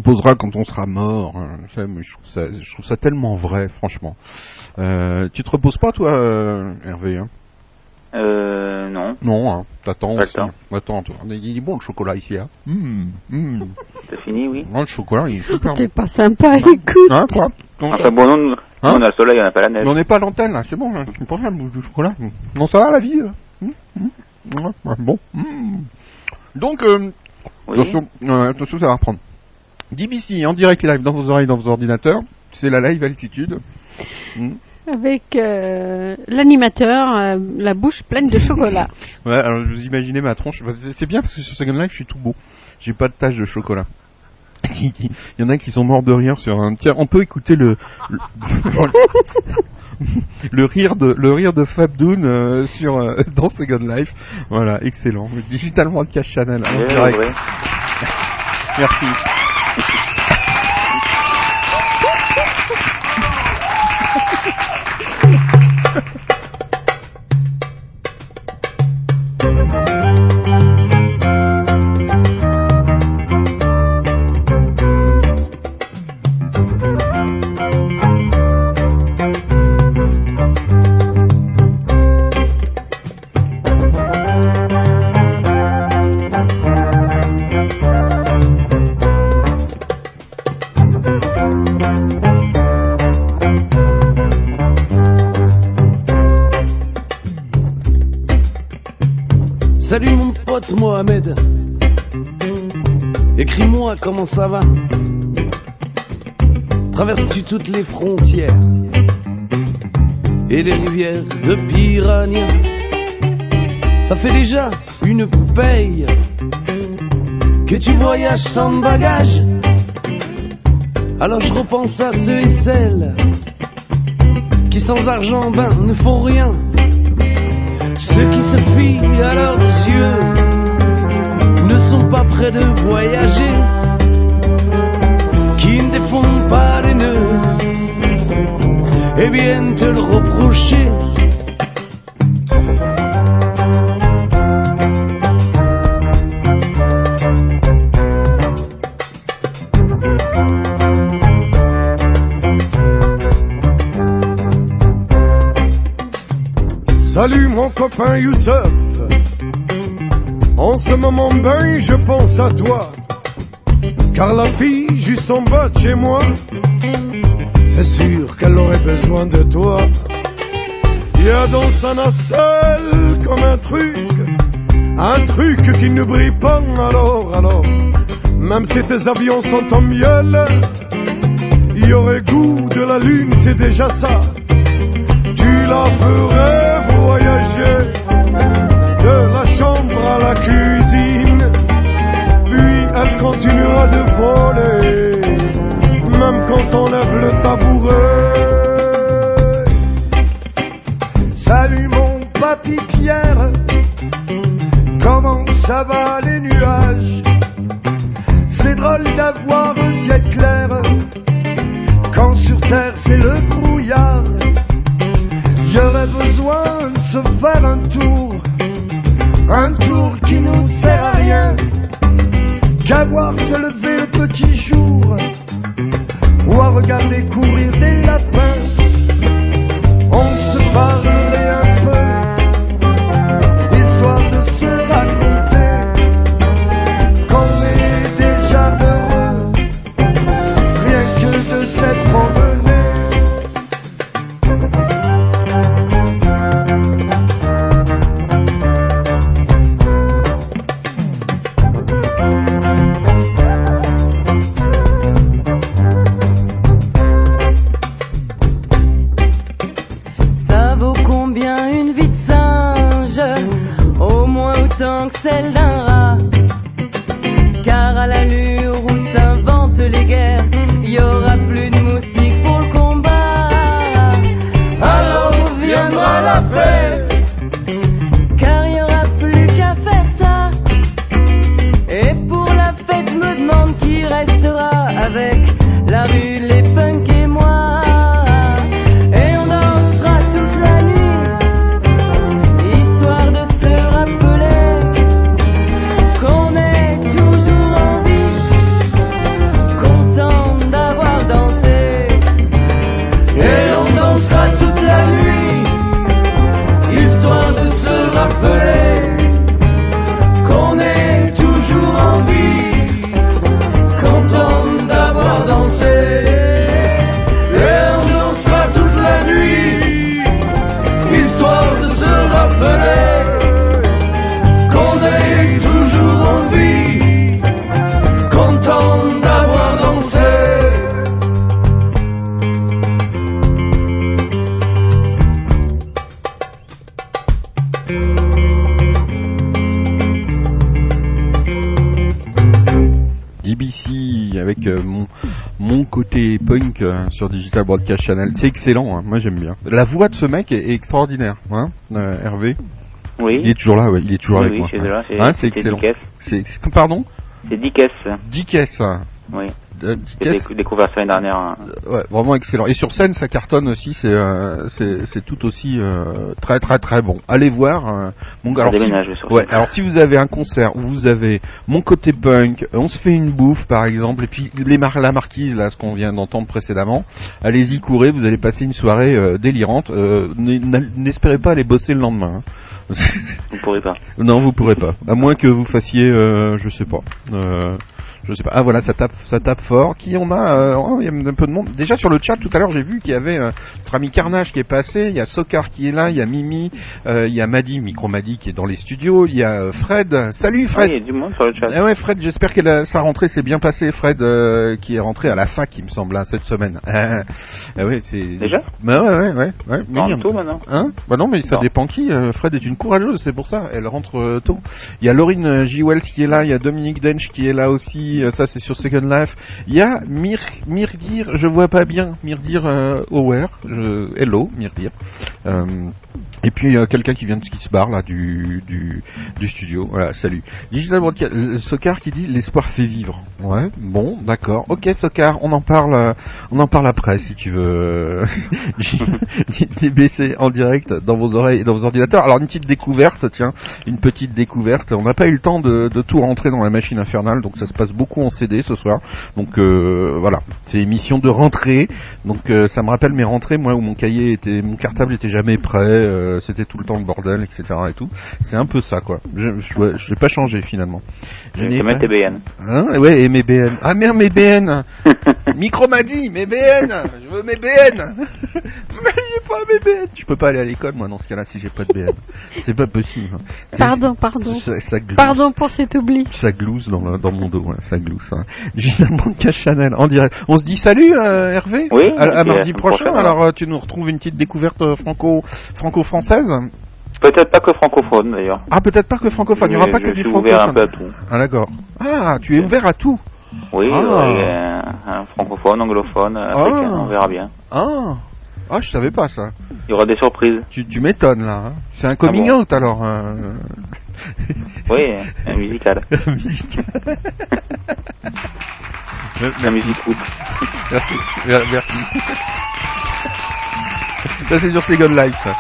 DBC, on se reposera quand on sera mort. hein. Ça, mais je, trouve ça, je trouve ça tellement vrai, franchement. Euh, tu te reposes pas, toi, euh, Hervé hein? Euh, non. Non, hein, t'attends. Attends, toi. il est bon le chocolat ici. Hein Mmh, mmh. C'est fini, oui. Non, le chocolat, il est super T'es pas sympa, écoute. Hein, quoi? Enfin bon, nous, Hein on a le soleil, on n'a pas la neige. Mais on n'est pas à l'antenne, là, c'est bon, hein. c'est pour ça, le chocolat. Non, ça va, la vie euh Mmh. Ouais, ouais, Bon. Mmh. Donc, euh, Oui. Attention, euh, attention, ça va reprendre. DBC en direct live dans vos oreilles, dans vos ordinateurs. C'est la live altitude. Hmm. Avec euh, l'animateur, euh, la bouche pleine de chocolat. Ouais, alors vous imaginez ma tronche. C'est bien parce que sur Second Life, je suis tout beau. J'ai pas de tache de chocolat. Il y en a qui sont morts de rire sur un. Tiens, on peut écouter le le, le rire de le rire de Fabdoun euh, sur euh, dans Second Life. Voilà, excellent. Digital Broadcast Channel en direct. Merci. Comment ça va. Traverses-tu toutes les frontières et les rivières de Piranha Ça fait déjà une paye que tu voyages sans bagage. Alors je repense à ceux et celles qui sans argent ben ne font rien. Ceux qui se fient à leurs yeux ne sont pas près de voyager, et viennent te le reprocher. Salut mon copain Youssef. En ce moment ben je pense à toi. Car la fille juste en bas de chez moi, sûr qu'elle aurait besoin de toi. Il y a dans sa nacelle comme un truc, un truc qui ne brille pas alors, alors. Même si tes avions sont en miel, il y aurait goût de la lune, c'est déjà ça. Tu la ferais voyager de la chambre à la cuisine, puis elle continuera de voler, quand on lève le tabouret. Salut mon papy Pierre, comment ça va les nuages? C'est drôle d'avoir un ciel clair, quand sur terre c'est le brouillard. J'aurais besoin de se faire un tour. Un tour qui nous sert à rien qu'à voir se lever à regarder sur Digital Broadcast Channel. C'est excellent, hein, moi j'aime bien. La voix de ce mec est, est extraordinaire, hein, euh, Hervé. Oui. Il est toujours là, ouais, il est toujours Oui, avec oui, moi. là, c'est- Hein, excellent. C'est- pardon? C'est Dickes. Dickes. Oui. J'ai découvert ça l'année dernière. hein. Ouais, vraiment excellent. Et sur scène, ça cartonne aussi. C'est euh, c'est tout aussi euh, très très très bon. Allez voir. euh, mon alors, si, ouais, alors si vous avez un concert où vous avez mon côté punk, on se fait une bouffe par exemple, et puis les mar la marquise là, ce qu'on vient d'entendre précédemment, allez-y courez, vous allez passer une soirée délirante. N'espérez pas aller bosser le lendemain. hein. Vous pourrez pas. non, vous pourrez pas. À moins que vous fassiez, je sais pas. Je sais pas. Ah voilà, ça tape, ça tape fort. Qui on a euh, oh, Il y a un peu de monde. Déjà sur le chat tout à l'heure, j'ai vu qu'il y avait euh, notre ami Carnage qui est passé. Il y a Sokar qui est là. Il y a Mimi. euh, il y a Madi, Micro Madi qui est dans les studios. Il y a euh, Fred. Salut Ah, Fred. il y a du monde sur le chat. Eh ouais Fred, j'espère que la- sa rentrée s'est bien passée. Fred euh, qui est rentré à la fac, il me semble, là, cette semaine. Ah ouais, c'est Déjà? Bah ouais, ouais, ouais. ouais. Non, Mignon. tôt maintenant. Hein? Bah non, mais ça Non. dépend qui. euh, Fred est une courageuse, c'est pour ça. Elle rentre tôt. Il y a Laurine J. Wells qui est là. Il y a Dominique Dench qui est là aussi. Euh, ça, c'est sur Second Life. Il y a Mir Mirdir. Je vois pas bien. Mirdir euh, Hello, Mirdir. Euh, et puis quelqu'un qui vient de qui se là du, du, studio. Salut. Digital Broadcast. euh, Sokar qui dit l'espoir fait vivre. Ouais, bon, d'accord. Ok, Sokar, on en parle, on en parle après si tu veux. DBC en direct dans vos oreilles et dans vos ordinateurs. Alors une petite découverte, tiens, une petite découverte. On n'a pas eu le temps de, de tout rentrer dans la machine infernale, donc ça se passe beaucoup en CD ce soir. Donc euh, voilà, c'est émission de rentrée. Donc euh, ça me rappelle mes rentrées, moi où mon cahier était, mon cartable était jamais prêt, euh, c'était tout le temps le bordel, etc. Et tout. C'est un peu ça quoi. Je, je, vais pas changer finalement. Je n'ai pas- TBN. Hein? Ouais, et mes BN. Ah merde, mes BN Micro m'a dit, mes BN Je veux mes BN Mais j'ai pas mes BN Je peux pas aller à l'école, moi, dans ce cas-là, si j'ai pas de BN. C'est pas possible. Pardon, pardon. Ça, ça glousse. Pardon pour cet oubli. Ça glousse dans, le- dans mon dos, ouais, ça glousse. Hein. De Cash Chanel, en direct. On se dit salut, euh, Hervé Oui, À, mardi prochain, alors euh, tu nous retrouves une petite découverte euh, franco, franco-française Peut-être pas que francophone d'ailleurs. Ah, peut-être pas que francophone, il n'y aura pas que du suis ouvert un francophone. peu à tout. Ah, d'accord. Ah, tu es ouvert à tout Oui, Ah. euh, un francophone, anglophone, africain, Ah. on verra bien. Ah Ah, je savais pas ça. Il y aura des surprises. Tu, tu m'étonnes là. hein. C'est un coming Ah bon out alors. euh, Oui, un musical. musical. Un Merci. music group. Merci. Mer- Merci. Ça c'est sur Second Life ça.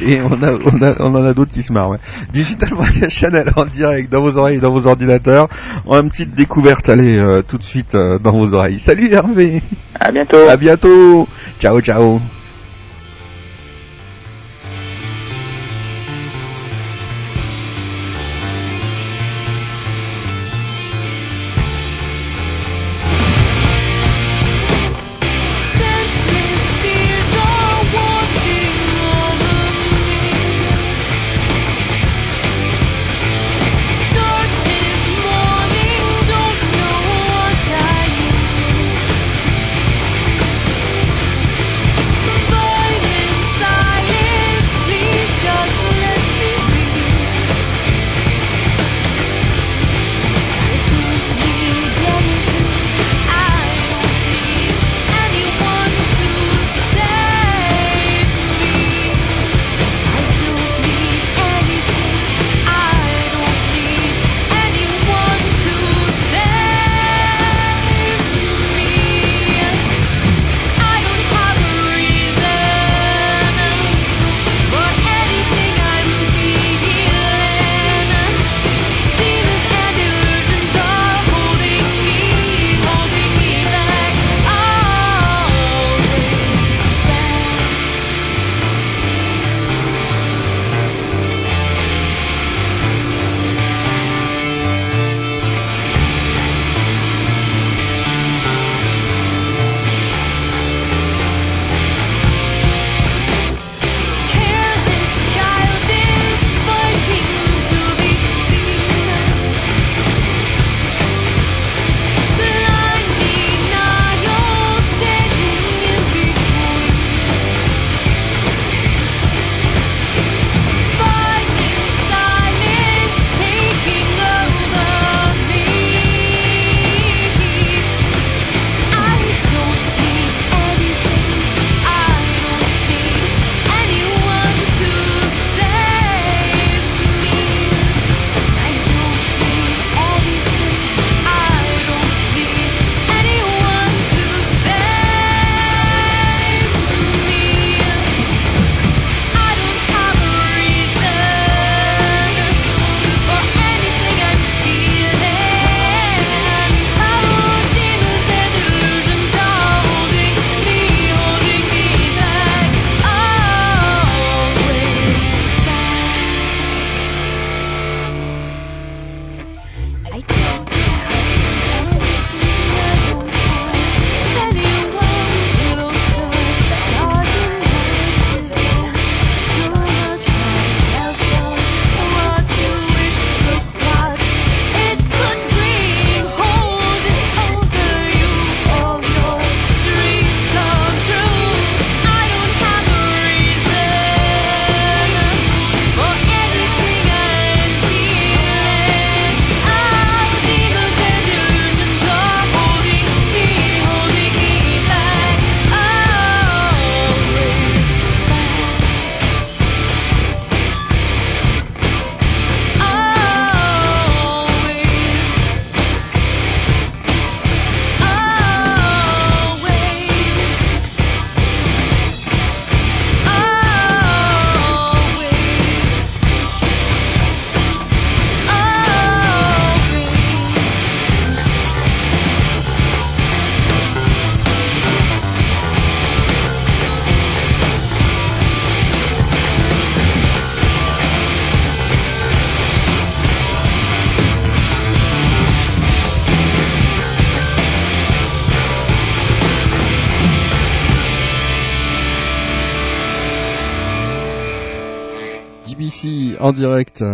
Et on, a, on, a, on en a d'autres qui se marrent. ouais. Digital Radio Channel en direct dans vos oreilles et dans vos ordinateurs. On a une petite découverte, allez, euh, tout de suite euh, dans vos oreilles. Salut Hervé À bientôt. À bientôt Ciao, ciao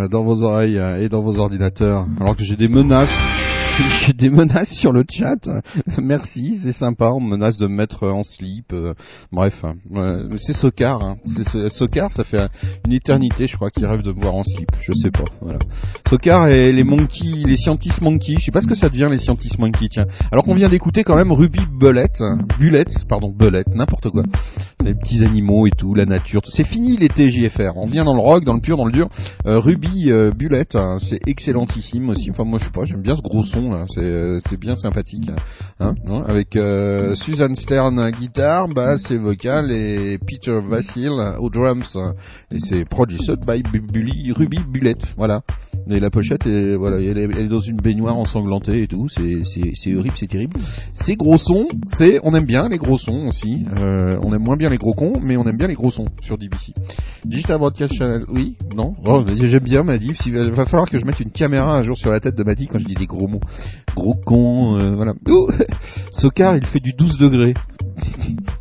dans vos oreilles euh, et dans vos ordinateurs, alors que j'ai des menaces. J'ai des menaces sur le chat. Merci, c'est sympa. On me menace de me mettre en slip. euh, bref. Hein. C'est- c'est- Sokar, ça fait une éternité, je crois, qu'il rêve de me voir en slip. Je sais pas. Voilà. Et les monkeys, les scientists monkeys. Je sais pas ce que ça devient les scientists monkeys. Tiens. Alors qu'on vient d'écouter quand même Ruby Bullet, Bullet, pardon Bullet, n'importe quoi. les petits animaux et tout, la nature. C'est fini l'été JFR. On vient dans le rock, dans le pur, dans le dur. Euh, Ruby euh, Bullet, hein, c'est excellentissime aussi. Enfin moi je sais pas, j'aime bien ce gros son C'est euh, c'est bien sympathique. Hein, hein, avec euh, Susan Stern guitare, basse et vocale et Peter Vassil aux drums. hein. Et c'est produced by Bu- Bully- Ruby Bullet. Voilà. Et la pochette, est, voilà, elle est, dans une baignoire ensanglantée et tout. C'est, c'est, horrible, c'est terrible. C'est gros sons, c'est, on aime bien les gros sons aussi. Euh, on aime moins bien les gros cons, mais on aime bien les gros sons sur DBC. Digital Broadcast Channel, oui, non. Oh, j'aime bien Madif. Il va, falloir que je mette une caméra un jour sur la tête de Madif quand je dis des gros mots. Gros con, euh, voilà. Ouh Sokar, il fait du 12 degrés.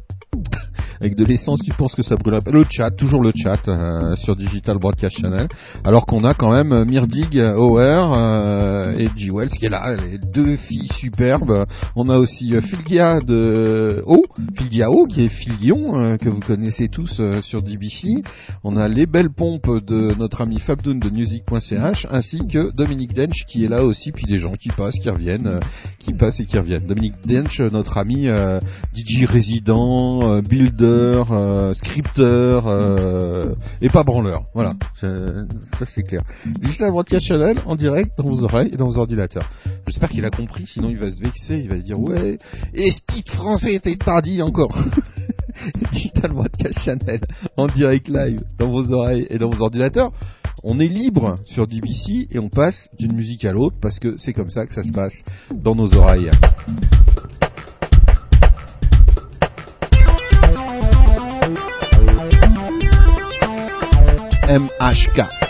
Avec de l'essence, tu penses que ça brûlera pas Le chat, toujours le chat euh, sur Digital Broadcast Channel. Alors qu'on a quand même euh, Mirdig, Hauer euh, et G. Wells qui est là, les deux filles superbes. On a aussi euh, Philgia de O, Philgia O qui est euh, que vous connaissez tous euh, sur DBC. On a les belles pompes de notre ami Fabdoun de music.ch ainsi que Dominique Dench qui est là aussi, puis des gens qui passent, qui reviennent, euh, qui passent et qui reviennent. Dominique Dench, euh, notre ami euh, DJ résident, euh, euh, scripteur euh, et pas branleur. Voilà, ça c'est clair. Digital Broadcast Channel en direct dans vos oreilles et dans vos ordinateurs. J'espère qu'il a compris, sinon il va se vexer, il va se dire ouais, et ce titre français était tardi encore. Digital Broadcast Channel en direct live dans vos oreilles et dans vos ordinateurs. On est libre sur DBC et on passe d'une musique à l'autre parce que c'est comme ça que ça se passe dans nos oreilles. MHK.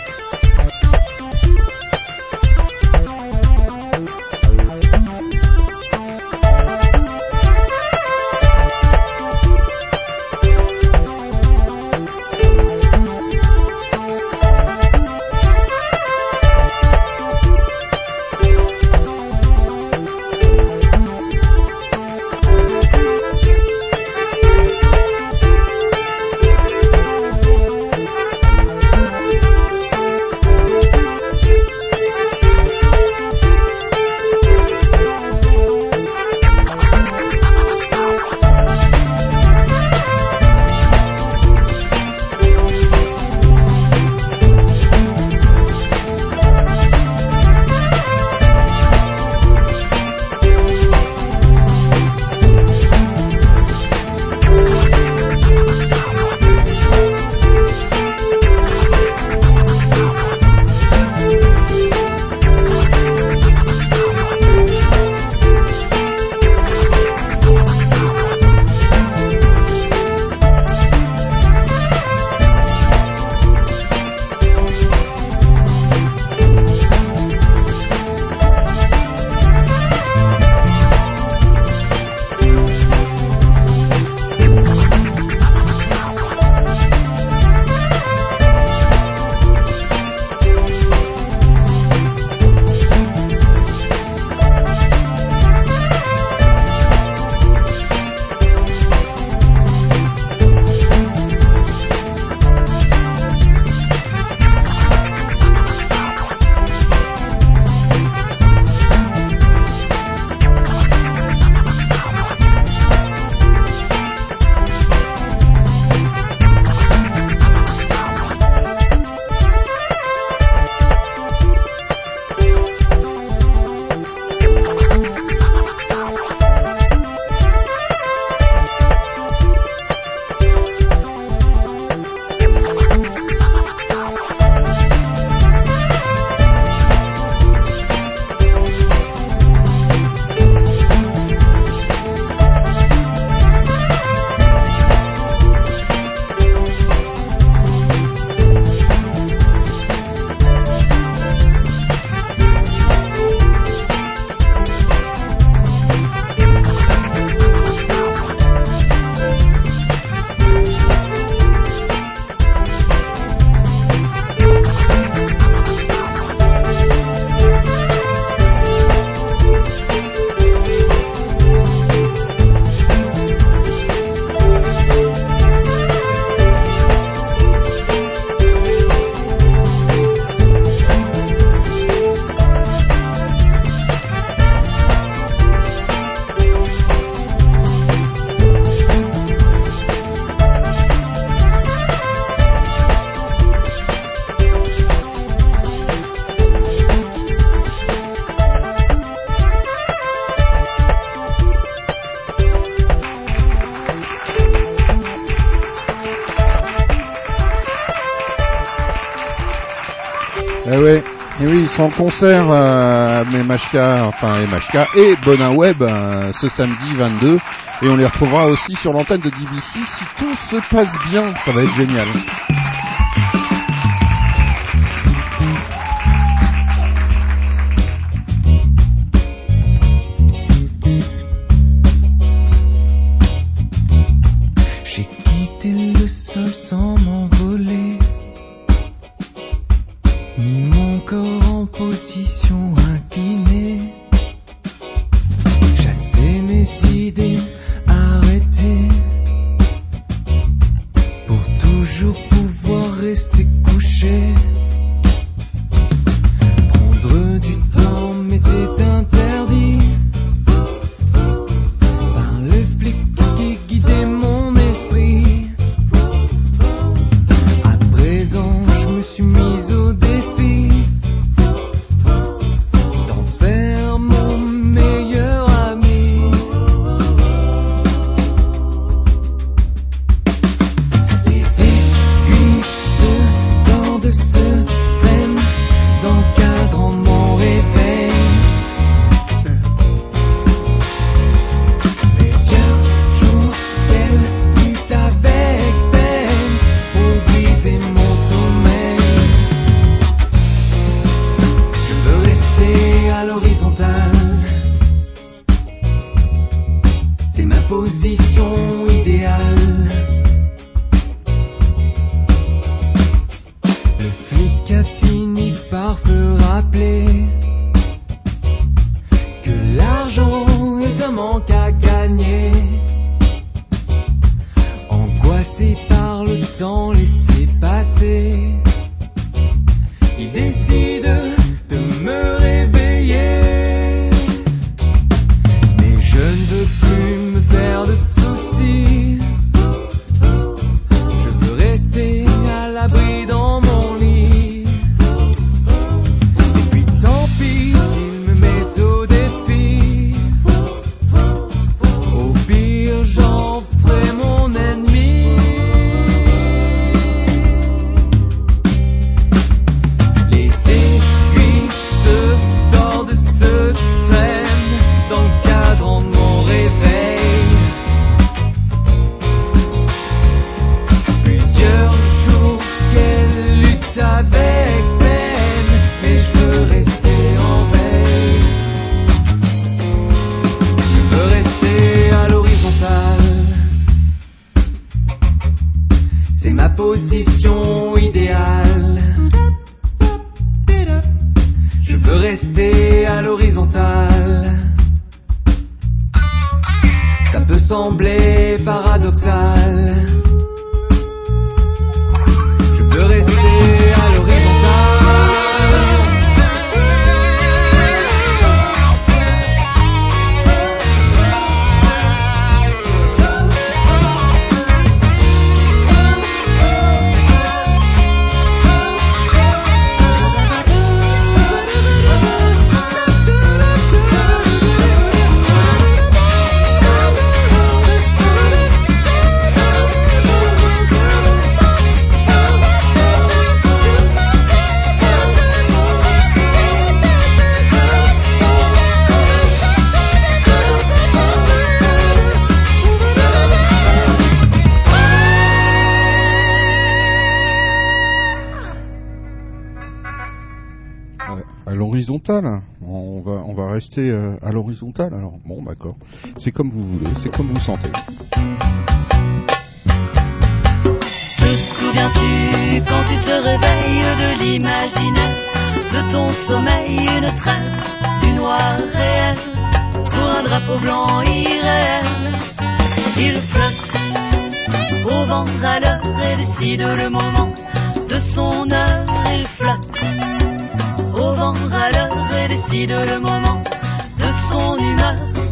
En concert, euh, Mashka, enfin Mashka et Bonin Web euh, ce samedi 22, et on les retrouvera aussi sur l'antenne de DBC si tout se passe bien, ça va être génial. Euh, à l'horizontale. Alors, bon, d'accord. C'est comme vous voulez, c'est comme vous sentez. Te souviens-tu quand tu te réveilles de l'imaginaire, de ton sommeil une trêve, du noir réel, pour un drapeau blanc irréel? Il flotte au ventre à l'heure et décide le moment de son heure. Il flotte au ventre à l'heure et décide le moment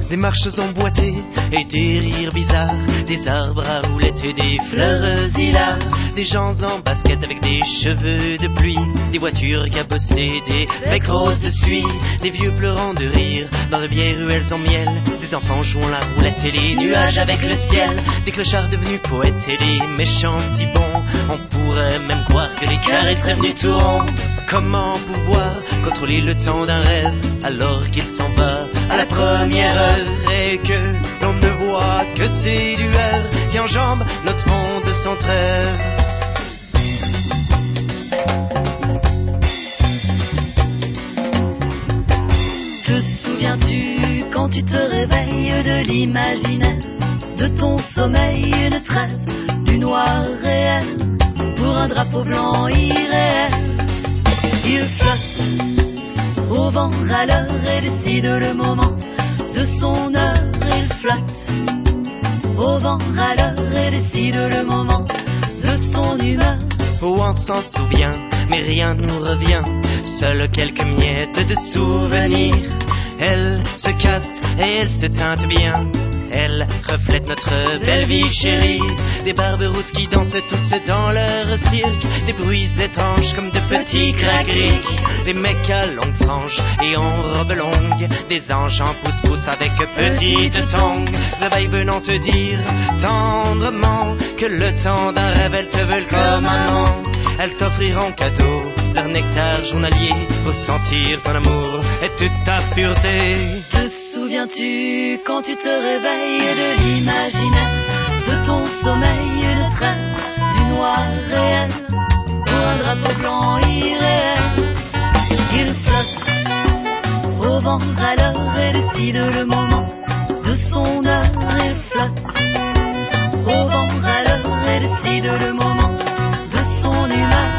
Des marches emboîtées et des rires bizarres, des arbres à roulettes et des fleurs hilares, des gens en basket avec des cheveux de pluie, des voitures cabossées, des becs roses de suie, des vieux pleurant de rire dans de vieilles ruelles en miel, des enfants jouant la roulette et les nuages avec le ciel, des clochards devenus poètes et des méchants. Si bons, on pourrait même croire que les carrés seraient venus tout. Comment pouvoir contrôler le temps d'un rêve alors qu'il s'en va à la première heure et que l'on ne voit que ces lueurs qui enjambent notre monde sans trêve? Te souviens-tu quand tu te réveilles de l'imaginaire, de ton sommeil une trêve, du noir réel, pour un drapeau blanc irréel? Il flotte au vent râleur et décide le moment de son heure, il flotte au vent râleur et décide le moment de son humeur. Oh, on s'en souvient, mais rien nous revient. Seules quelques miettes de souvenirs. Elle se casse et elle se teinte bien. Elle reflète notre belle vie chérie. Des barbes rousses qui dansent tous dans leur cirque. Des bruits étranges comme de petits craqueries. Des mecs à longue frange et en robe longue. Des anges en pouce-pouce avec petites tongues. Veille venant te dire tendrement que le temps d'un rêve, elles te veulent comme amant. Elles t'offriront cadeau leur nectar journalier pour sentir ton amour et toute ta pureté. Souviens-tu quand tu te réveilles de l'imaginaire, de ton sommeil une traîne, du noir réel, pour un drapeau blanc irréel Il flotte au vent râleur et décide le moment de son heure, il flotte au vent râleur et décide le moment de son humeur.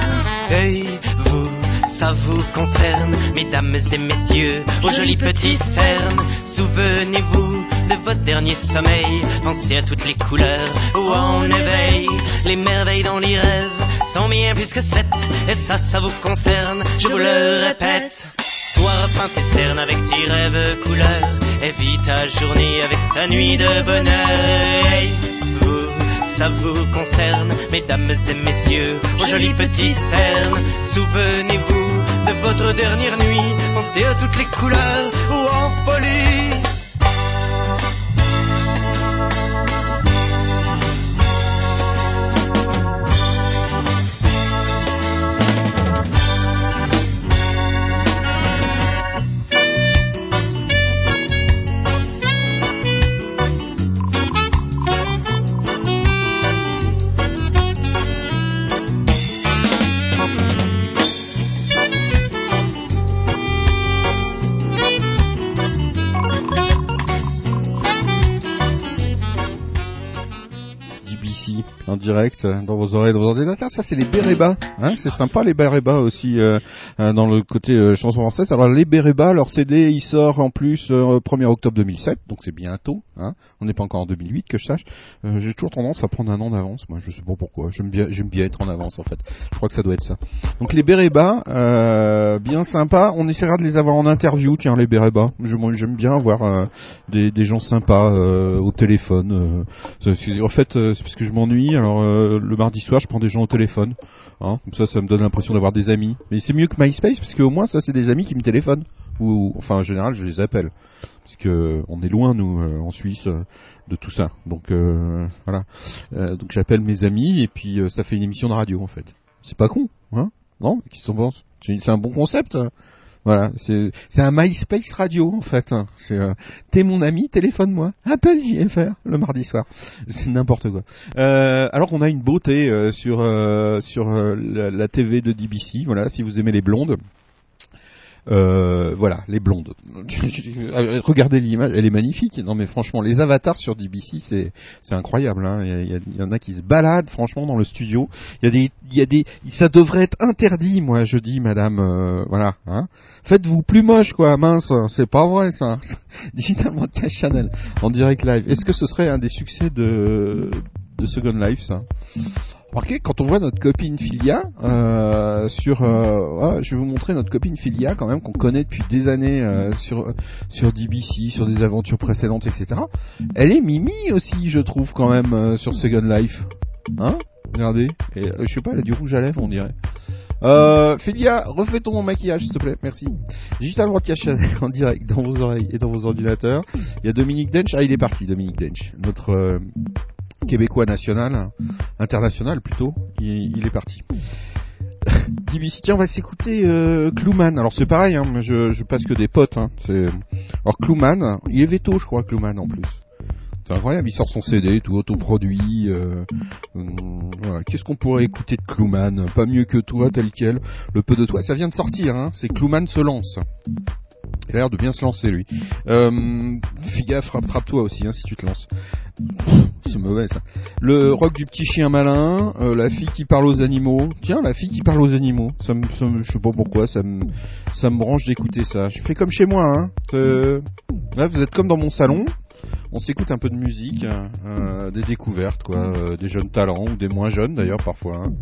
Hey, vous, ça vous concerne, mesdames et messieurs, aux jolis petits cernes. Souvenez-vous de votre dernier sommeil, pensez à toutes les couleurs où on éveille. Les merveilles dans les rêves sont bien plus que sept, et ça, ça vous concerne, je vous le répète. Toi, repeins tes cernes avec tes rêves couleurs, et vis ta journée avec ta nuit de bonheur. Hey, vous, ça vous concerne, mesdames et messieurs, aux jolis petits cernes. Souvenez-vous de votre dernière nuit, pensez à toutes les couleurs ou en folie. Euh, dans vos oreilles, dans vos ordinateurs. Ça, c'est les Béréba. Hein c'est sympa les Béréba aussi euh, euh, dans le côté chanson française. Alors les Béréba, leur CD, il sort en plus euh, 1er octobre 2007, donc c'est bientôt. Hein On n'est pas encore en 2008 que je sache. J'ai toujours tendance à prendre un an d'avance. Moi, je sais pas pourquoi. J'aime bien, être en avance en fait. Je crois que ça doit être ça. Donc les euh, bien sympa. On essaiera de les avoir en interview. Tiens, les moi, J'aime bien avoir des, des gens sympas au téléphone. en fait, c'est parce que je m'ennuie. Alors euh, le mardi soir, je prends des gens au téléphone. Hein, comme ça, ça me donne l'impression d'avoir des amis. Mais c'est mieux que MySpace parce qu'au moins, ça, c'est des amis qui me téléphonent. Ou enfin, en général, je les appelle parce que on est loin nous euh, en Suisse euh, de tout ça. Donc euh, voilà. Euh, donc j'appelle mes amis et puis euh, ça fait une émission de radio en fait. C'est pas con, hein? Non? S'en pensent C'est c'est un bon concept. Voilà, c'est un MySpace radio en fait. hein. Euh, t'es mon ami, téléphone-moi. Appelle JFR le mardi soir. C'est n'importe quoi. Euh, alors on a une beauté euh, sur euh, sur euh, la, la TV de DBC. Voilà, si vous aimez les blondes. Euh, voilà, les blondes. Euh, Regardez l'image, elle est magnifique. Non mais franchement, les avatars sur DBC, c'est c'est incroyable. hein. Il, y a- en a qui se baladent franchement dans le studio. Il y a des, il y a des, ça devrait être interdit, moi je dis, madame. euh, voilà. Hein. Faites-vous plus moche, quoi. Mince, c'est pas vrai ça. Digital Broadcast Channel en direct live. Est-ce que ce serait un des succès de de Second Life, ça? Quand on voit notre copine Filia euh, sur, euh, ah, je vais vous montrer notre copine Filia quand même qu'on connaît depuis des années euh, sur sur DBC, sur des aventures précédentes, etc. Elle est Mimi aussi, je trouve quand même sur Second Life. Hein? Regardez, et, je sais pas, elle a du rouge à lèvres, on dirait. Euh, Filia, refais ton maquillage, s'il te plaît, merci. Digital Broadcast Channel en direct dans vos oreilles et dans vos ordinateurs. Il y a Dominique Dench, ah il est parti, Dominique Dench, notre québécois national, international plutôt, il, il est parti. DBC, tiens, on va s'écouter euh, Clouman. Alors c'est pareil, hein, je, passe que des potes. Hein. Alors Clouman, il est veto, je crois, Clouman en plus. C'est incroyable, il sort son CD, tout autoproduit. Euh, hum. Qu'est-ce qu'on pourrait écouter de Clouman Pas mieux que toi, tel quel. Le peu de toi, ça vient de sortir. Hein. C'est Clouman se lance. Il a l'air de bien se lancer lui. Euh, fais gaffe, rattrape-toi aussi hein, si tu te lances. C'est mauvais ça. Le rock du petit chien malin, euh, la fille qui parle aux animaux. Tiens, la fille qui parle aux animaux. Ça me, je sais pas pourquoi, ça me, ça me branche d'écouter ça. Je fais comme chez moi. Hein. Euh, là, vous êtes comme dans mon salon. On s'écoute un peu de musique, euh, des découvertes, quoi, des jeunes talents ou des moins jeunes d'ailleurs parfois. hein.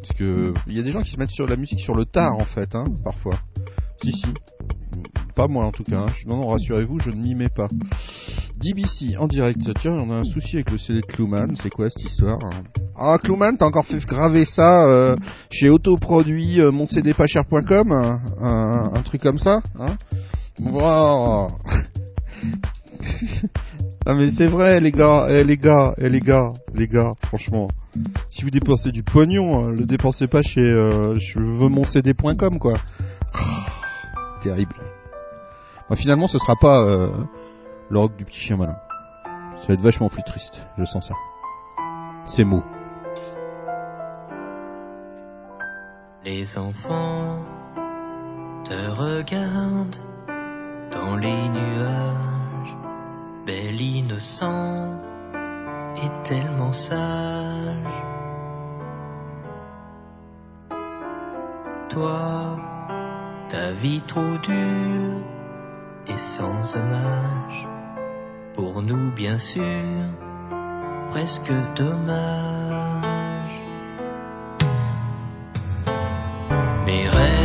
Parce que il y a des gens qui se mettent sur la musique sur le tard en fait, hein, parfois. Si si. Pas moi en tout cas. hein. Non, non, rassurez-vous, je ne m'y mets pas. DBC en direct. Tiens, on a un souci avec le CD de Clouman. C'est quoi cette histoire hein? Ah, Clouman, t'as encore fait graver ça euh, chez Autoproduit, euh, moncdpacher.com un, un, un truc comme ça hein? Ah mais c'est vrai les gars, eh, les gars, eh, les gars, les gars, franchement. Si vous dépensez du pognon, le dépensez pas chez euh, je veux mon CD.com quoi. Terrible. Bon, finalement, ce sera pas euh, du petit chien malin. Ça va être vachement plus triste, je sens ça. C'est mots. Les enfants te regardent dans les nuages, bel innocent et tellement sage. Toi, ta vie trop dure et sans hommage, pour nous bien sûr, presque dommage. Mes rêves,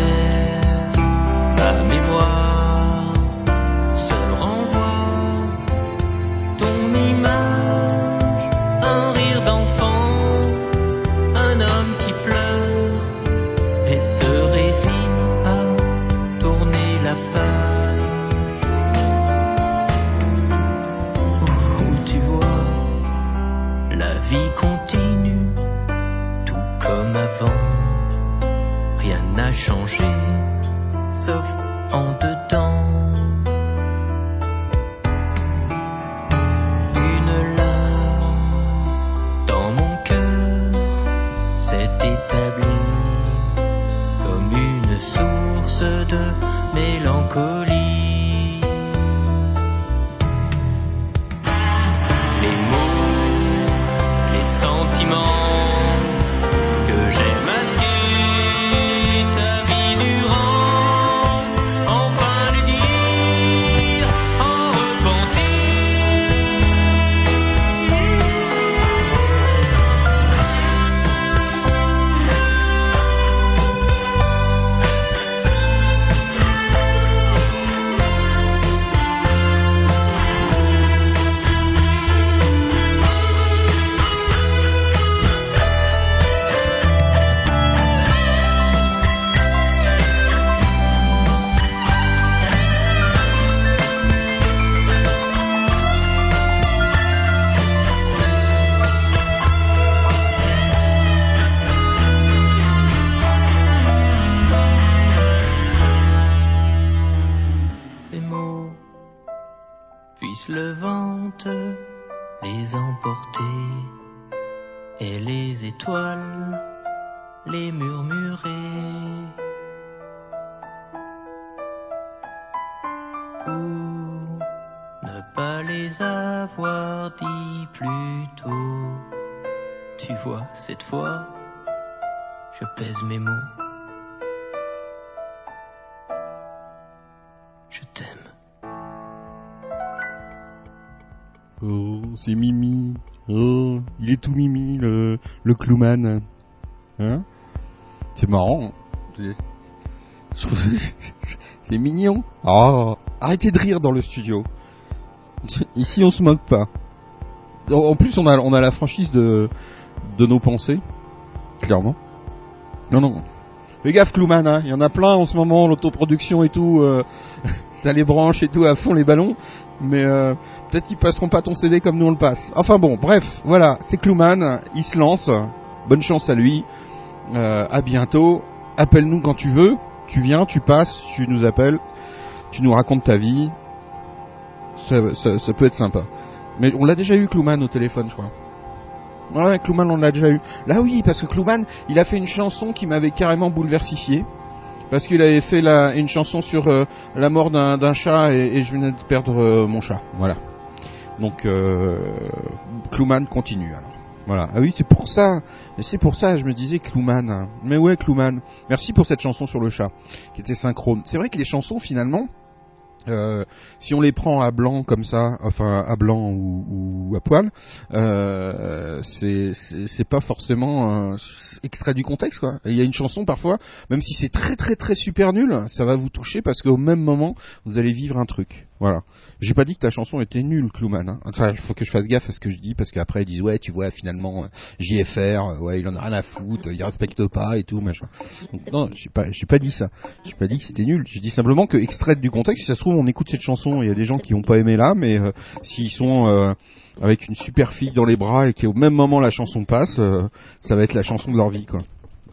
sauf en dedans. Mes mots. Je t'aime. Oh, c'est Mimi. Oh, il est tout Mimi, le, le clouman. Hein? C'est marrant. Trouve- C'est mignon. Oh, arrêtez de rire dans le studio. Ici, on se moque pas. En plus, on a, on a la franchise de, de nos pensées. Clairement. Non, non. Fais gaffe, Clouman, hein. Il y en a plein en ce moment, l'autoproduction et tout. euh, ça les branche et tout à fond les ballons. Mais euh, peut-être qu'ils passeront pas ton CD comme nous on le passe. Enfin bon, bref, voilà, c'est Clouman, il se lance. Bonne chance à lui. Euh, à bientôt. Appelle-nous quand tu veux. Tu viens, tu passes, tu nous appelles, tu nous racontes ta vie. Ça, ça- ça peut être sympa. Mais on l'a déjà eu Clouman au téléphone, je crois. Ouais, Clouman, on l'a déjà eu. Là, oui, parce que Clouman, il a fait une chanson qui m'avait carrément bouleversifié. Parce qu'il avait fait une chanson sur euh, la mort d'un chat et, je venais de perdre euh, mon chat. Voilà. Donc, euh, continue. Voilà. Ah oui, c'est pour ça. C'est pour ça, je me disais Clouman. Mais ouais, Clouman. Merci pour cette chanson sur le chat, qui était synchrone. C'est vrai que les chansons, finalement, euh, si on les prend à blanc comme ça, enfin à blanc ou, à poil, euh, c'est pas forcément extrait du contexte quoi. Il y a une chanson parfois, même si c'est très très très super nul, ça va vous toucher parce qu'au même moment vous allez vivre un truc. Voilà. J'ai pas dit que ta chanson était nulle, Clouman. Hein. Enfin, il faut que je fasse gaffe à ce que je dis parce qu'après ils disent ouais, tu vois, finalement euh, JFR, euh, ouais, il en a rien à foutre, il respecte pas et tout machin. Donc, non, j'ai pas, j'ai pas dit ça. J'ai pas dit que c'était nul. J'ai dit simplement que extraite du contexte, si ça se trouve on écoute cette chanson, il y a des gens qui ont pas aimé là, mais euh, s'ils sont euh, avec une super fille dans les bras et qu'au même moment la chanson passe, euh, ça va être la chanson de leur vie quoi.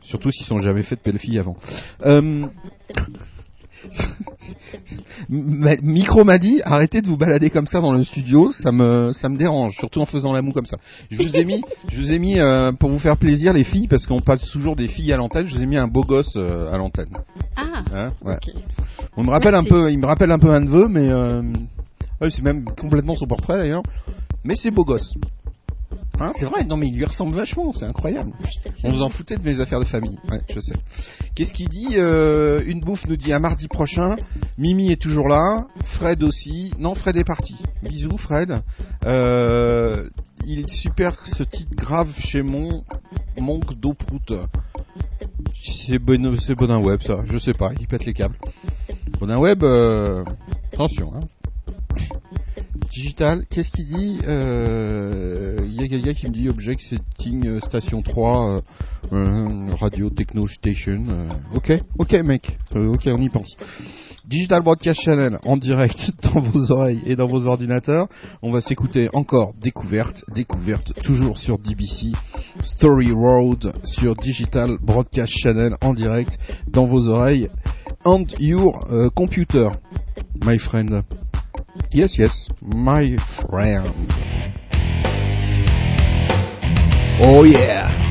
Surtout s'ils sont jamais fait de belle fille avant. Euh, Micro m'a dit arrêtez de vous balader comme ça dans le studio, ça me ça me dérange, surtout en faisant la moue comme ça. Je vous ai mis, je vous ai mis euh, pour vous faire plaisir les filles parce qu'on passe toujours des filles à l'antenne. Je vous ai mis un beau gosse euh, à l'antenne. Ah. Hein, ouais. On me rappelle un peu, il me rappelle un peu un neveu, mais euh, ouais, c'est même complètement son portrait d'ailleurs. Mais c'est beau gosse. Hein, c'est vrai, non mais il lui ressemble vachement, c'est incroyable. On vous en foutait de mes affaires de famille, ouais, je sais. Qu'est-ce qu'il dit euh, Une bouffe nous dit à mardi prochain. Mimi est toujours là, Fred aussi. Non, Fred est parti. Bisous, Fred. Euh, il super ce titre grave chez mon manque d'eau prout. C'est bon, c'est Bonin Web ça, je sais pas, il pète les câbles. Bonin Web, euh, attention. Hein. Digital, qu'est-ce qu'il dit Euh, Il y a quelqu'un qui me dit Object Setting euh, Station 3 euh, euh, Radio Techno Station. euh, ok, ok mec, Euh, ok on y pense. Digital Broadcast Channel en direct dans vos oreilles et dans vos ordinateurs. On va s'écouter encore Découverte, Découverte, toujours sur DBC. Story Road sur Digital Broadcast Channel en direct dans vos oreilles. And your euh, computer, my friend. Yes, yes, my friend. Oh yeah.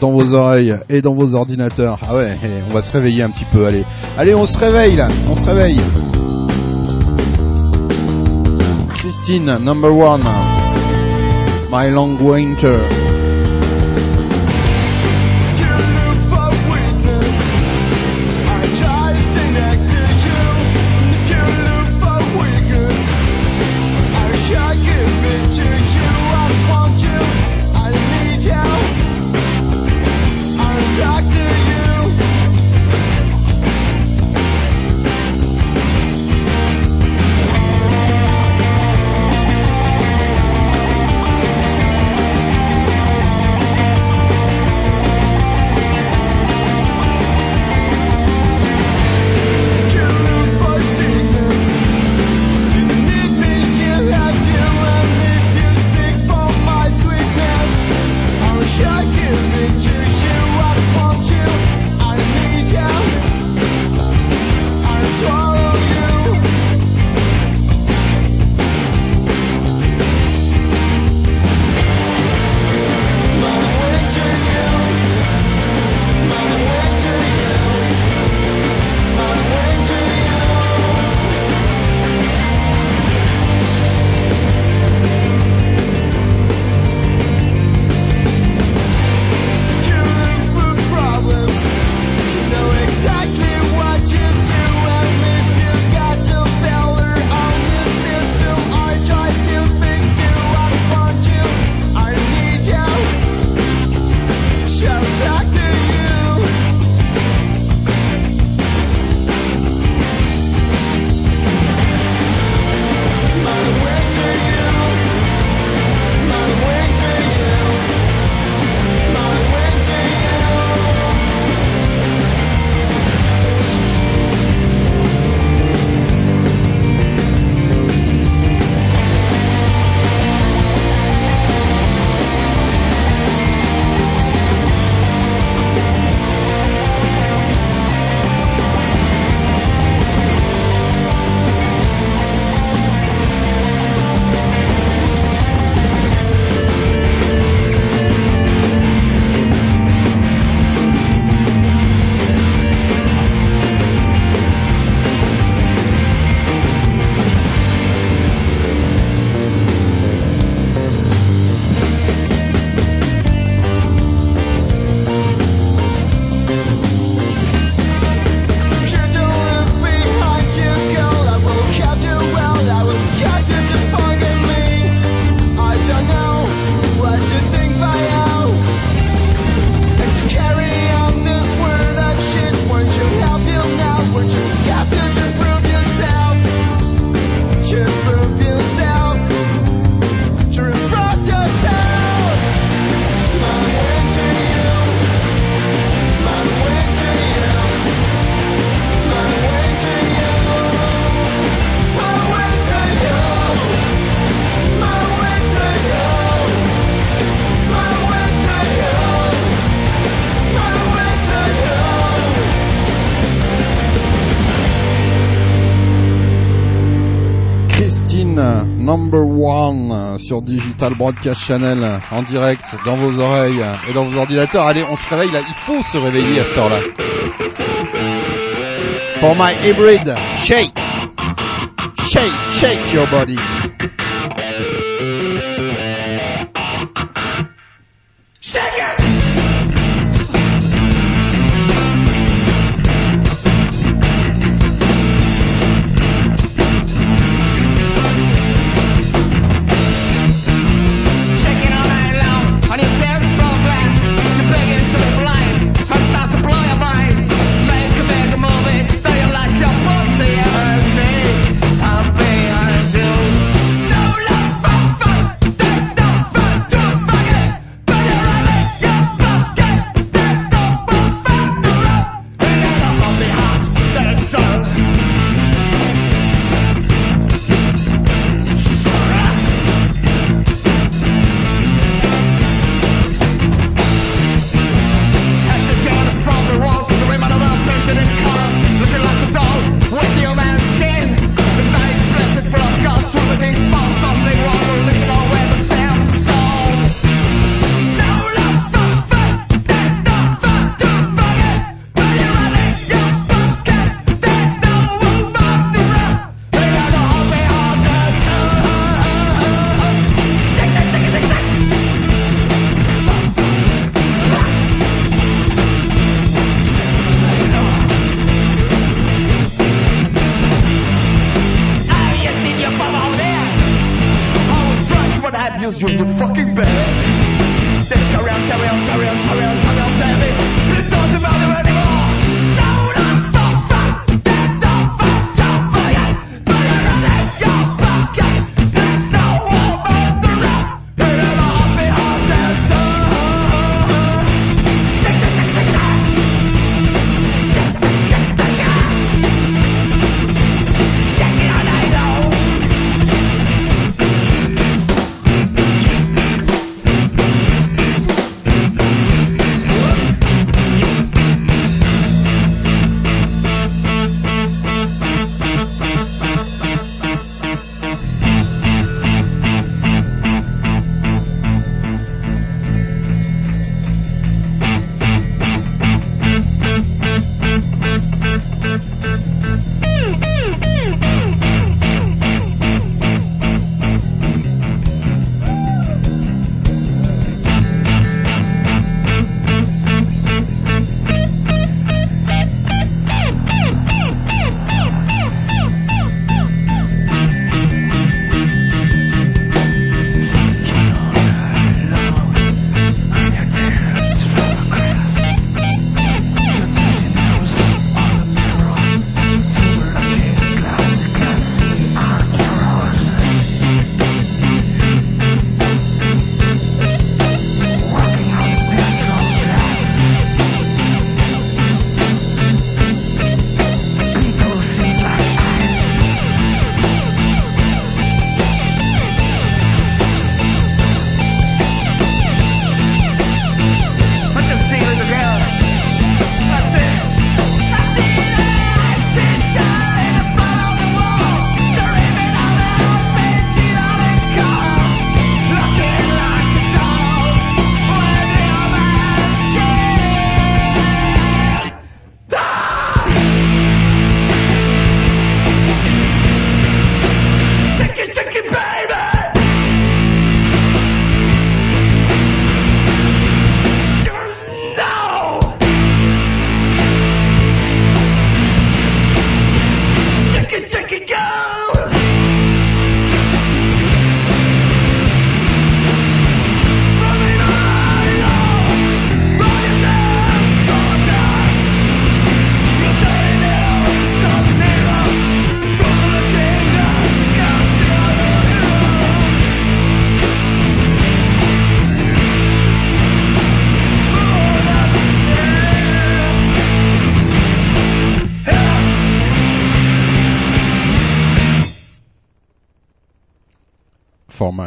Dans vos oreilles et dans vos ordinateurs. Ah ouais, eh, on va se réveiller un petit peu. Allez, allez, on se réveille là, on se réveille. Christine, number one. My long winter. Sur Digital Broadcast Channel en direct dans vos oreilles et dans vos ordinateurs. Allez, on se réveille là. Il faut se réveiller à cette heure-là. For my hybrid, shake, shake, shake your body.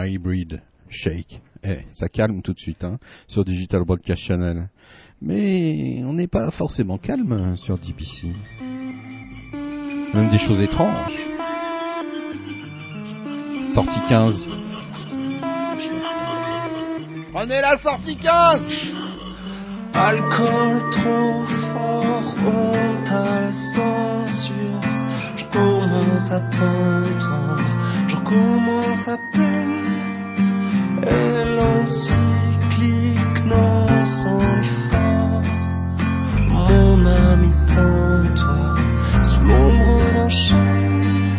Mary Breed, Shake. Eh, ça calme tout de suite hein, sur Digital Broadcast Channel. Mais on n'est pas forcément calme hein, sur DBC. Même des choses étranges. Sortie 15. Prenez la sortie 15 Alcool trop fort, honte à la censure. Je commence à t'entendre, je commence à peine elle encyclique, non sans effort. Mon ami t'en toi sous l'ombre enchaînée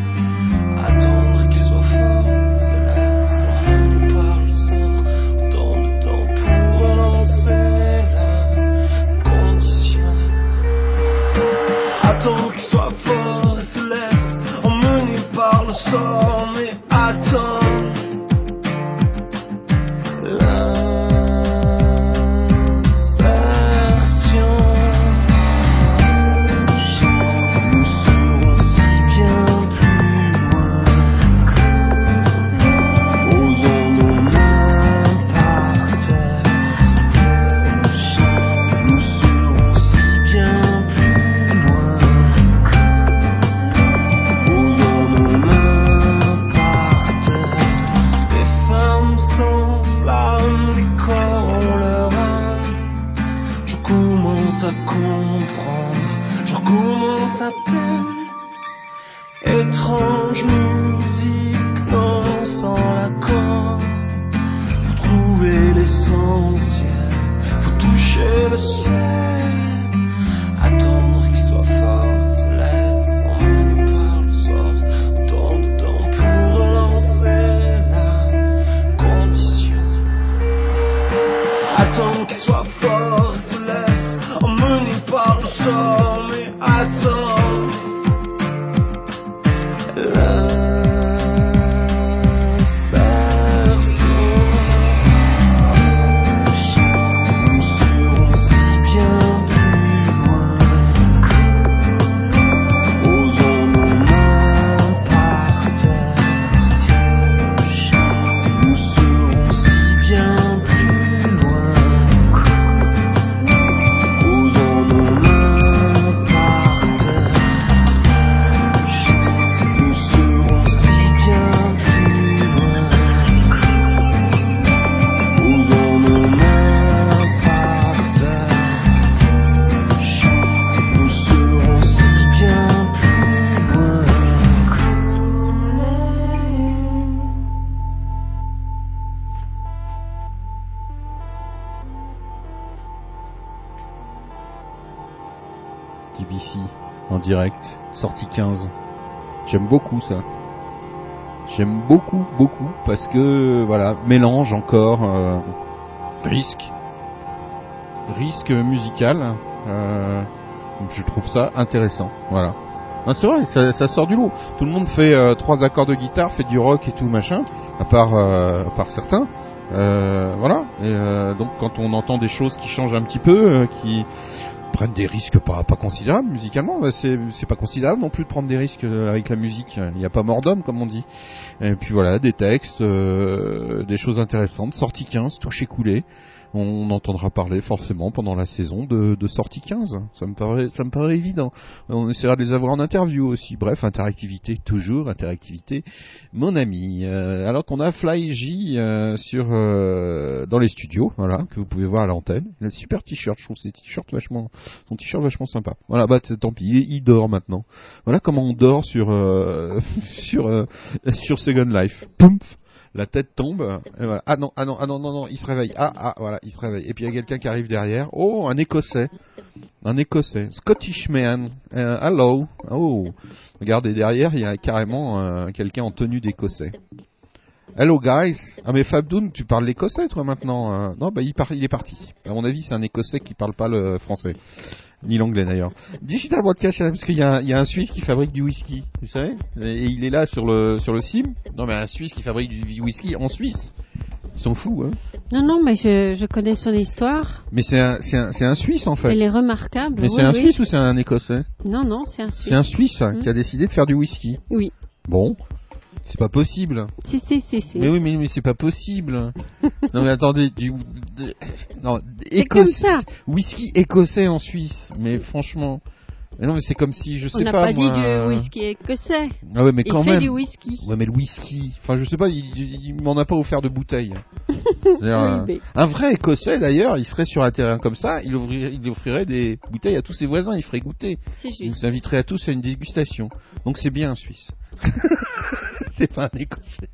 Attendre qu'il soit fort, se laisse emmener par le sort. Dans le temps pour relancer la condition. Attendre qu'il soit fort, se laisse emmener par le sort. Mais attends. J'aime beaucoup ça. J'aime beaucoup, beaucoup, parce que, voilà, mélange encore, euh, risque, risque musical, euh, je trouve ça intéressant, voilà. Ah, c'est vrai, ça, sort du lot. Tout le monde fait euh, trois accords de guitare, fait du rock et tout machin, à part, euh, certains. Voilà. Donc quand on entend des choses qui changent un petit peu, qui prennent des risques pas, considérables musicalement, c'est c'est pas considérable non plus de prendre des risques euh, avec la musique. Il n'y a pas mort d'homme comme on dit. Et puis voilà, des textes, euh, des choses intéressantes. Sortie 15, touché coulé. On entendra parler forcément pendant la saison de, sortie 15. Ça me paraît, évident. On essaiera de les avoir en interview aussi. Bref, interactivité toujours, interactivité, mon ami. Euh, alors qu'on a Fly J euh, sur euh, dans les studios, voilà, que vous pouvez voir à l'antenne. Il a un super t-shirt, je trouve ses vachement, son t-shirt vachement sympa. Voilà, bah tant pis, il, il dort maintenant. Voilà comment on dort sur sur Second Life. Poumf la tête tombe. et voilà. Ah non, ah non, ah non, non, non, il se réveille. Ah, ah, voilà, il se réveille. Et puis il y a quelqu'un qui arrive derrière. Oh, un Écossais. Un Écossais. Scottish man. Euh, hello. Oh. Regardez, derrière, il y a carrément euh, quelqu'un en tenue d'Écossais. Hello guys. Ah mais Fabdoun, tu parles l'écossais toi maintenant euh? Non, bah il, part, il est parti. À mon avis, c'est un écossais qui parle pas le français. Ni l'anglais d'ailleurs. Digital Broadcast, parce qu'il y, a un- il y a un Suisse qui fabrique du whisky, vous savez Et il est là sur le sur le sim. Non mais un Suisse qui fabrique du whisky en Suisse. Ils sont fous, hein Non, non, mais je, je connais son histoire. Mais c'est un, c'est un, c'est un Suisse en fait. Elle est remarquable. Mais oui, c'est un oui. Suisse ou c'est un Écossais? Non, non, c'est un Suisse. C'est un Suisse hein, qui a décidé de faire du whisky. Oui. Bon, c'est pas possible. Si, si, si, si. Mais oui, mais, mais c'est pas possible. non mais attendez, du de- non, comme écossais, ça. whisky écossais en Suisse. Mais franchement, mais non mais c'est comme si je On sais n'a pas, pas, dit moi, du euh, whisky écossais. Ah ouais, mais Il quand fait même. du whisky. Ouais, mais le whisky. Enfin, je sais pas, il, il- il m'en a pas offert de bouteille. Oui, euh, Un vrai Écossais, d'ailleurs, il serait sur un terrain comme ça, il offrirait, il offrirait des bouteilles à tous ses voisins, il ferait goûter. C'est Il juste. nous inviterait à tous à une dégustation. Donc c'est bien un Suisse. c'est pas un Écossais.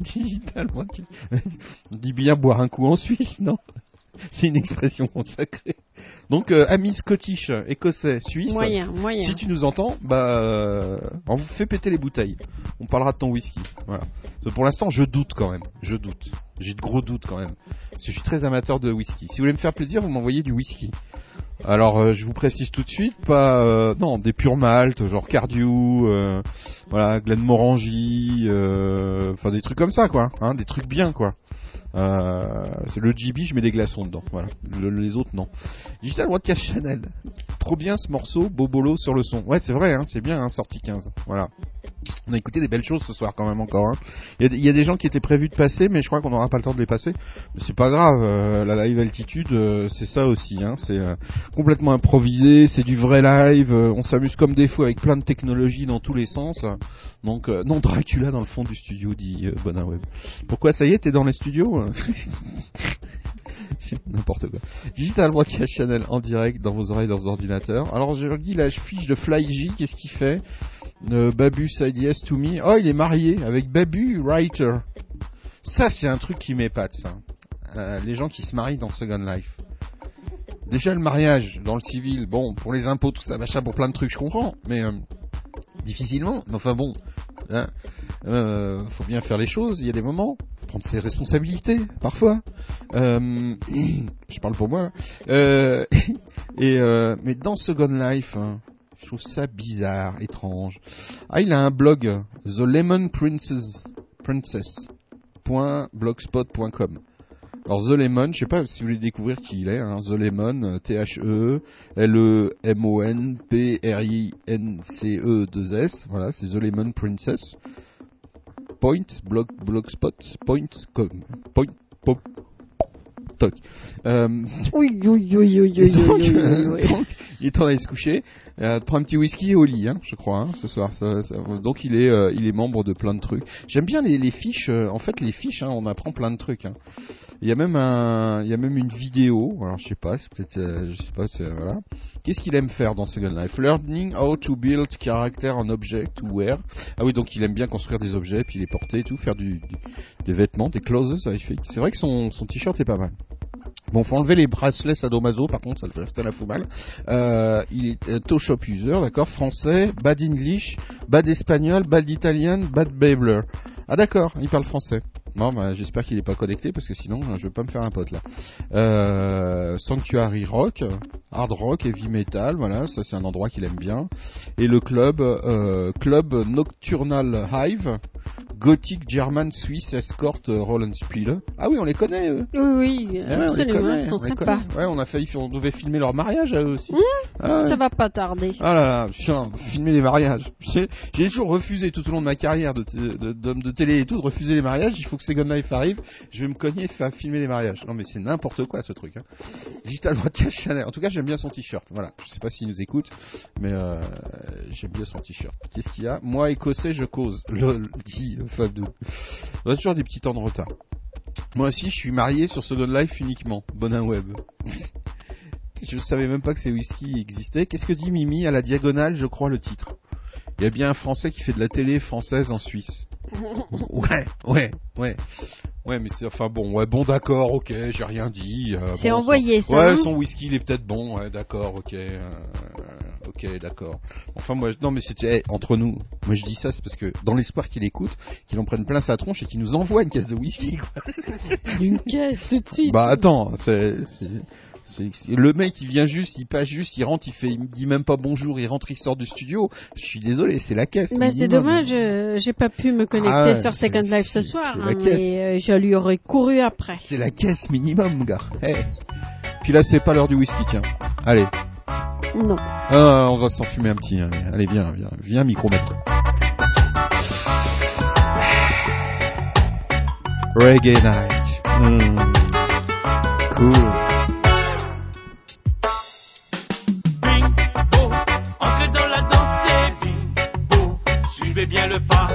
Digitalement. On dit bien boire un coup en Suisse, non? C'est une expression consacrée. Donc, euh, amis scottish, écossais, suisse. Moyen, moyen. Si tu nous entends, bah, euh, on vous fait péter les bouteilles. On parlera de ton whisky. Voilà. Pour l'instant, je doute quand même. Je doute. J'ai de gros doutes quand même. Parce que je suis très amateur de whisky. Si vous voulez me faire plaisir, vous m'envoyez du whisky. Alors, euh, je vous précise tout de suite, pas, euh, non, des purs maltes, genre Cardew, euh, voilà, Glenmorangie, enfin des trucs comme ça, quoi. Hein, des trucs bien, quoi. Euh, c'est le GB, je mets des glaçons dedans. Voilà. Le- les autres, non. Digital Broadcast Channel. Trop bien ce morceau, Bobolo sur le son. Ouais, c'est vrai, hein, c'est bien, hein, sortie 15. Voilà. On a écouté des belles choses ce soir quand même encore. hein. Il y, a des- gens qui étaient prévus de passer, mais je crois qu'on n'aura pas le temps de les passer. Mais c'est pas grave. euh, la live altitude, euh, c'est ça aussi. Hein, c'est euh, complètement improvisé, c'est du vrai live. euh, on s'amuse comme des fous avec plein de technologies dans tous les sens. Donc euh, non, Dracula dans le fond du studio, dit euh, Bonaweb. Pourquoi ça y est, t'es dans les studios C'est N'importe quoi. Digital Broadcast Channel en direct dans vos oreilles, dans vos ordinateurs. Alors je dis la fiche de FlyJ, qu'est-ce qu'il fait? Euh, Babu Side Yes to Me. Oh, il est marié avec Babu Writer. Ça, c'est un truc qui m'épate. Euh, les gens qui se marient dans Second Life. Déjà, le mariage dans le civil, bon, pour les impôts, tout ça, machin, pour plein de trucs, je comprends, mais euh, difficilement. Mais enfin bon, hein, euh, faut bien faire les choses. Il y a des moments, prendre ses responsabilités, parfois. Euh, je parle pour moi. Et euh, mais dans Second Life, hein, je trouve ça bizarre, étrange. Ah, il a un blog, The. Alors The Lemon, je sais pas si vous voulez découvrir qui il est, hein, The Lemon, euh, T-H-E, L-E-M-O-N, P-R-I-N-C-E 2 S, voilà, c'est The Lemon Princess. Point, blog, blogspot, point, com, point, pop, toc. Euh, Oui, oui, oui, oui, et oui, donc, oui, il est temps d'aller se coucher. Euh, prend un petit whisky au lit, hein, je crois, hein, ce soir. Ça- ça- donc il est, euh, il est membre de plein de trucs. J'aime bien les, les fiches. euh, en fait, les fiches, hein, on apprend plein de trucs. hein. Il y a même un, il y a même une vidéo. Alors je sais pas, c'est peut-être, euh, je sais pas, c'est voilà. Qu'est-ce qu'il aime faire dans Second Life? Learning how to build character on object to wear. Ah oui, donc il aime bien construire des objets, puis les porter et tout, faire du, du- des vérités, des clothes. Fait. C'est vrai que son, son t-shirt est pas mal. Bon, faut enlever les bracelets sadomaso, par contre, ça, le- ça la fout mal. Euh, il est euh, toe shop user, d'accord, français, bad English, bad espagnol, bad italien, bad babler. Ah d'accord, il parle français. Bon, bah, j'espère qu'il est pas connecté parce que sinon, je vais pas me faire un pote là. Euh, Sanctuary Rock, hard rock, heavy metal, voilà, ça c'est un endroit qu'il aime bien. Et le club, euh, club Nocturnal Hive, Gothic German Swiss Escort euh, Rollenspiel. Ah oui, on les connaît eux. Oui, oui, Ah absolument, ils sont sympas. Ouais, on a failli, on devait filmer leur mariage à eux aussi. Ah. Ça va pas tarder. Ah là là, putain, filmer les mariages. J'ai toujours refusé tout au long de ma carrière de de- de, télé et tout, de refuser les mariages. Il faut que Second Life arrive. Je vais me cogner et faire filmer les mariages. Non mais c'est n'importe quoi ce truc. Hein. Digital Broadcast. En tout cas, j'aime bien son t-shirt. Voilà. Je sais pas s'il nous écoute, mais euh, j'aime bien son t-shirt. Qu'est-ce qu'il y a? Moi, écossais, je cause. Le dit euh, Fab. On a toujours des petits temps de retard. Moi aussi, je suis marié sur Second Life uniquement. Bonin Web. Je savais même pas que ces whisky existaient. Qu'est-ce que dit Mimi à la diagonale, je crois, le titre? Il y a bien un Français qui fait de la télé française en Suisse. Ouais, ouais, ouais. Ouais, mais c'est enfin bon, ouais, bon d'accord, ok, j'ai rien dit. euh, C'est bon, envoyé, son- ça, Ouais, hein son whisky il est peut-être bon, ouais, d'accord, ok, euh, ok, d'accord. Enfin moi, non mais c'était eh, entre nous. Moi je dis ça, c'est parce que dans l'espoir qu'il écoute, qu'il en prenne plein sa tronche et qu'il nous envoie une caisse de whisky. Quoi. Une caisse tout de suite. Bah attends, c'est- le mec il vient juste, il passe juste, il rentre, il fait, il dit même pas bonjour, il rentre, il sort du studio. Je suis désolé, c'est la caisse. Bah, c'est dommage, euh, j'ai pas pu me connecter Ah sur Second Life ce soir, hein, mais euh, je lui aurais couru après. C'est la caisse minimum, mon gars. Eh. Puis là c'est pas l'heure du whisky, tiens. Allez. Non. Ah, on va s'en fumer un petit. Allez, Allez, viens, viens, viens, micromètre. Reggae night. Hmm. Cool. Bien le pas.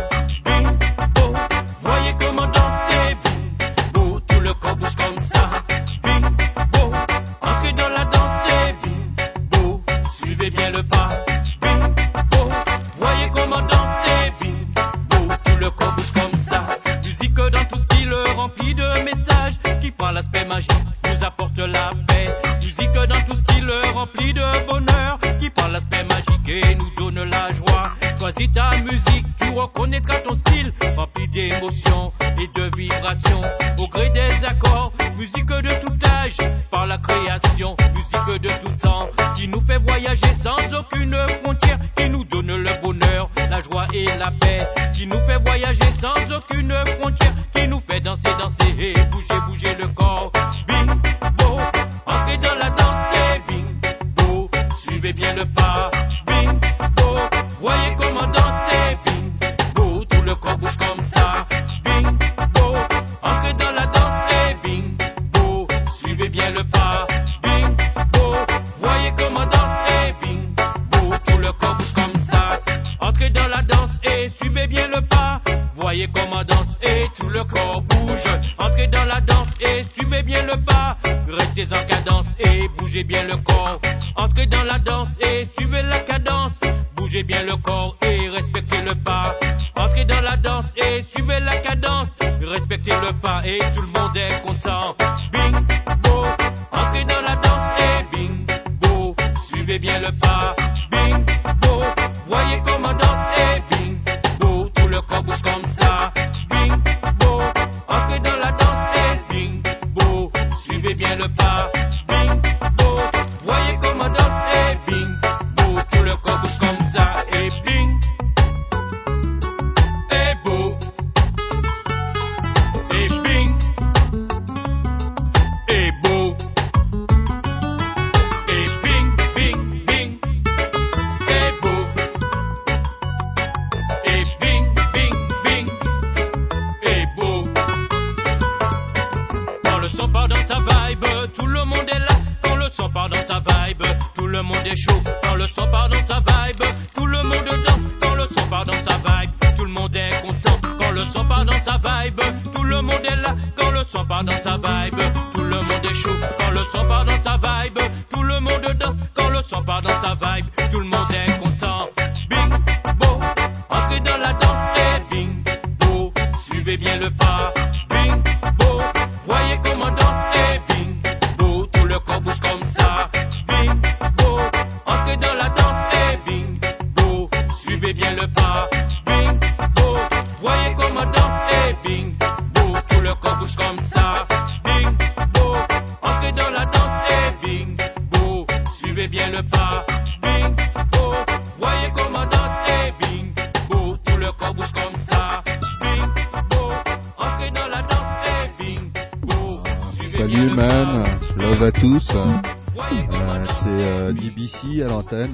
Euh,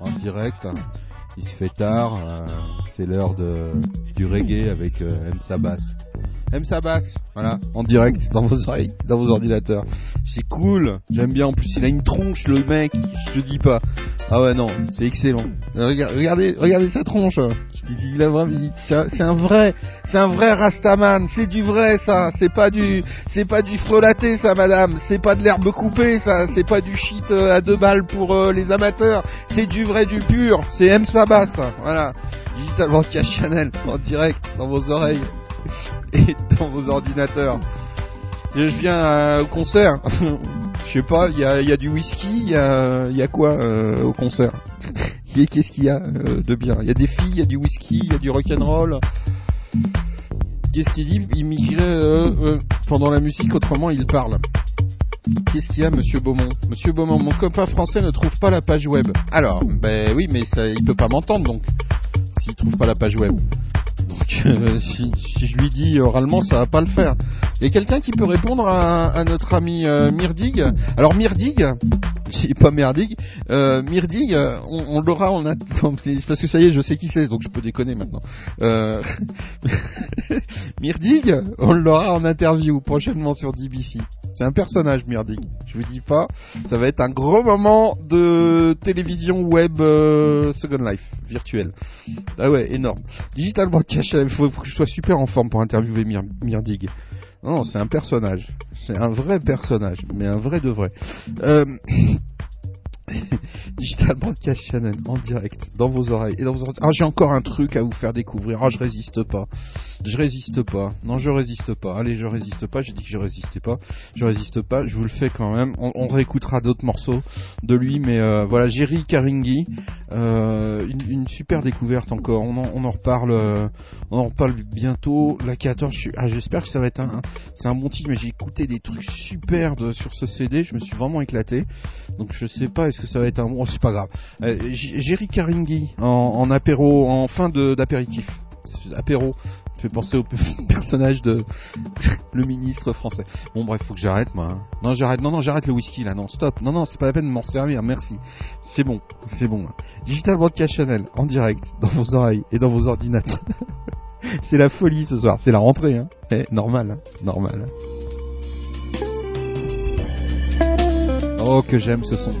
en direct. Il se fait tard, euh, c'est l'heure du reggae avec euh, M Sabas. M Sabas, voilà, en direct dans vos oreilles, dans vos ordinateurs. C'est cool, j'aime bien. En plus, il a une tronche, le mec. Je te dis pas. Ah ouais non, c'est excellent. Regardez, regardez, sa tronche. C'est un vrai, c'est un vrai Rastaman. C'est du vrai ça. C'est pas du, c'est pas du frelaté ça, madame. C'est pas de l'herbe coupée ça. C'est pas du shit euh, à deux balles pour euh, les amateurs. C'est du vrai, du pur. C'est M Sabas. ça. Voilà. Digital Broadcast Channel en direct dans vos oreilles et dans vos ordinateurs. Je viens euh, au concert. Je sais pas, il y a, du whisky, il y a, quoi au concert? Qu'est-ce qu'il y a de bien? Il y a des filles, il y a du whisky, il y a du rock'n'roll. Qu'est-ce qu'il dit Il migrait euh, euh, pendant la musique, autrement il parle. Qu'est-ce qu'il y a, Monsieur Beaumont? Monsieur Beaumont, mon copain français ne trouve pas la page web. Alors, ben oui, mais ça, il peut pas m'entendre donc. S'il trouve pas la page web. Donc, euh, si, je lui dis oralement, ça va pas le faire. Il y a quelqu'un qui peut répondre à, notre ami euh, Mirdig. Alors Mirdig, c'est pas Merdig, euh, Mirdig, euh, on, on l'aura en attendant, parce que ça y est, je sais qui c'est, donc je peux déconner maintenant. Euh, Mirdig, on l'aura en interview prochainement sur DBC. C'est un personnage, Mirdig. Je vous dis pas, ça va être un gros moment de télévision web euh, Second Life virtuel. Ah ouais, énorme. Digital Broadcast, il faut, que je sois super en forme pour interviewer Mir- Mirdig. Non, c'est un personnage. C'est un vrai personnage, mais un vrai de vrai. Euh... Digital Broadcast Channel en direct dans vos oreilles et dans vos. Ah, j'ai encore un truc à vous faire découvrir. Ah, je résiste pas. Je résiste pas. Non, je résiste pas. Allez, je résiste pas. J'ai dit que je résistais pas. Je résiste pas. Je vous le fais quand même. On, réécoutera d'autres morceaux de lui, mais euh, voilà, Jerry Karingi, euh, une, super découverte encore. On en, reparle. euh, on en reparle bientôt. La 14. je suis- ah, j'espère que ça va être un. un- bon titre, mais j'ai écouté des trucs super de- sur ce CD. Je me suis vraiment éclaté. Donc je sais pas. Est-ce que ça va être un bon. c'est pas grave. Euh, Jerry Karingi en, apéro, en fin d'apéritif. Apéro. Fait penser au personnage de le ministre français. Bon bref, faut que j'arrête moi. hein. Non, j'arrête. Non non, j'arrête le whisky là. Non, stop. Non non, c'est pas la peine de m'en servir. Merci. C'est bon, c'est bon. Digital Broadcast Channel en direct dans vos oreilles et dans vos ordinateurs. c'est la folie ce soir. C'est la rentrée hein. Eh, normal, hein. normal. Oh que j'aime ce son.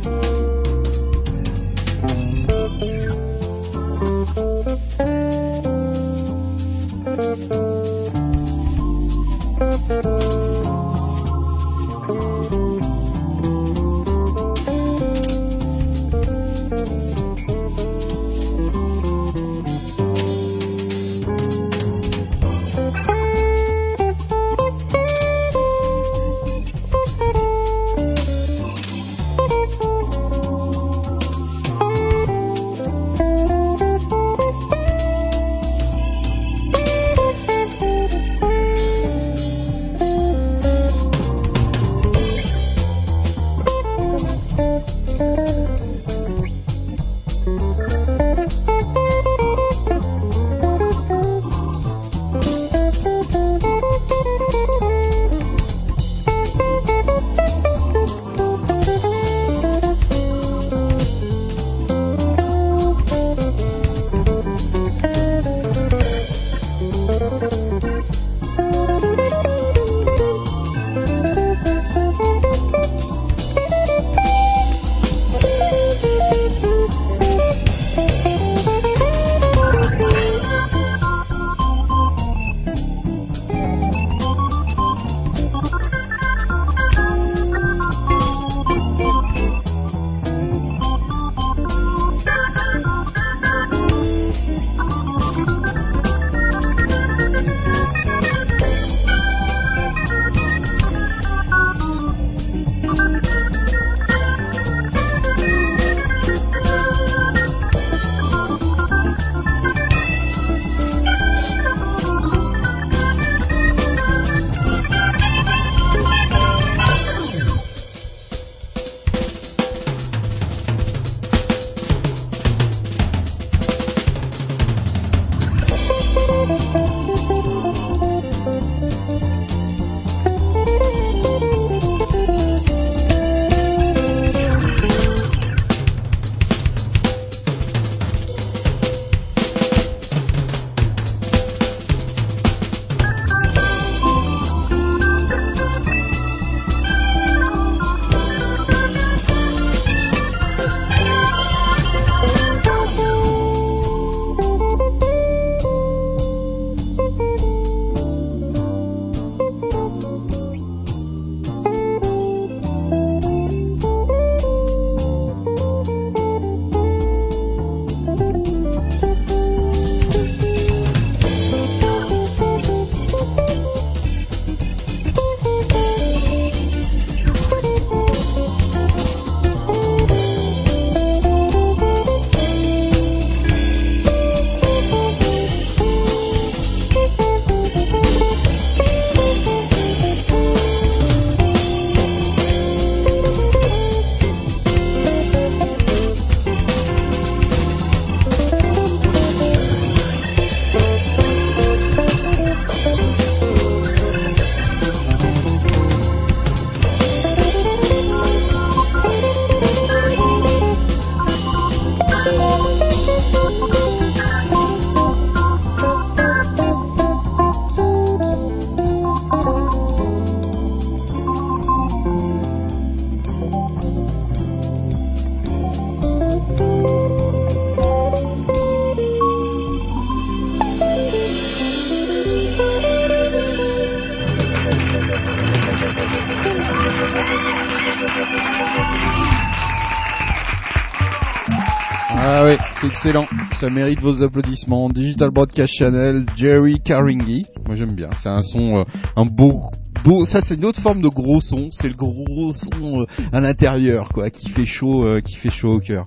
Ça mérite vos applaudissements. Digital Broadcast Channel, Jerry Caringi. Moi j'aime bien, c'est un son, euh, un beau, beau. Ça c'est une autre forme de gros son. C'est le gros son euh, à l'intérieur, quoi, qui fait chaud, euh, qui fait chaud au cœur.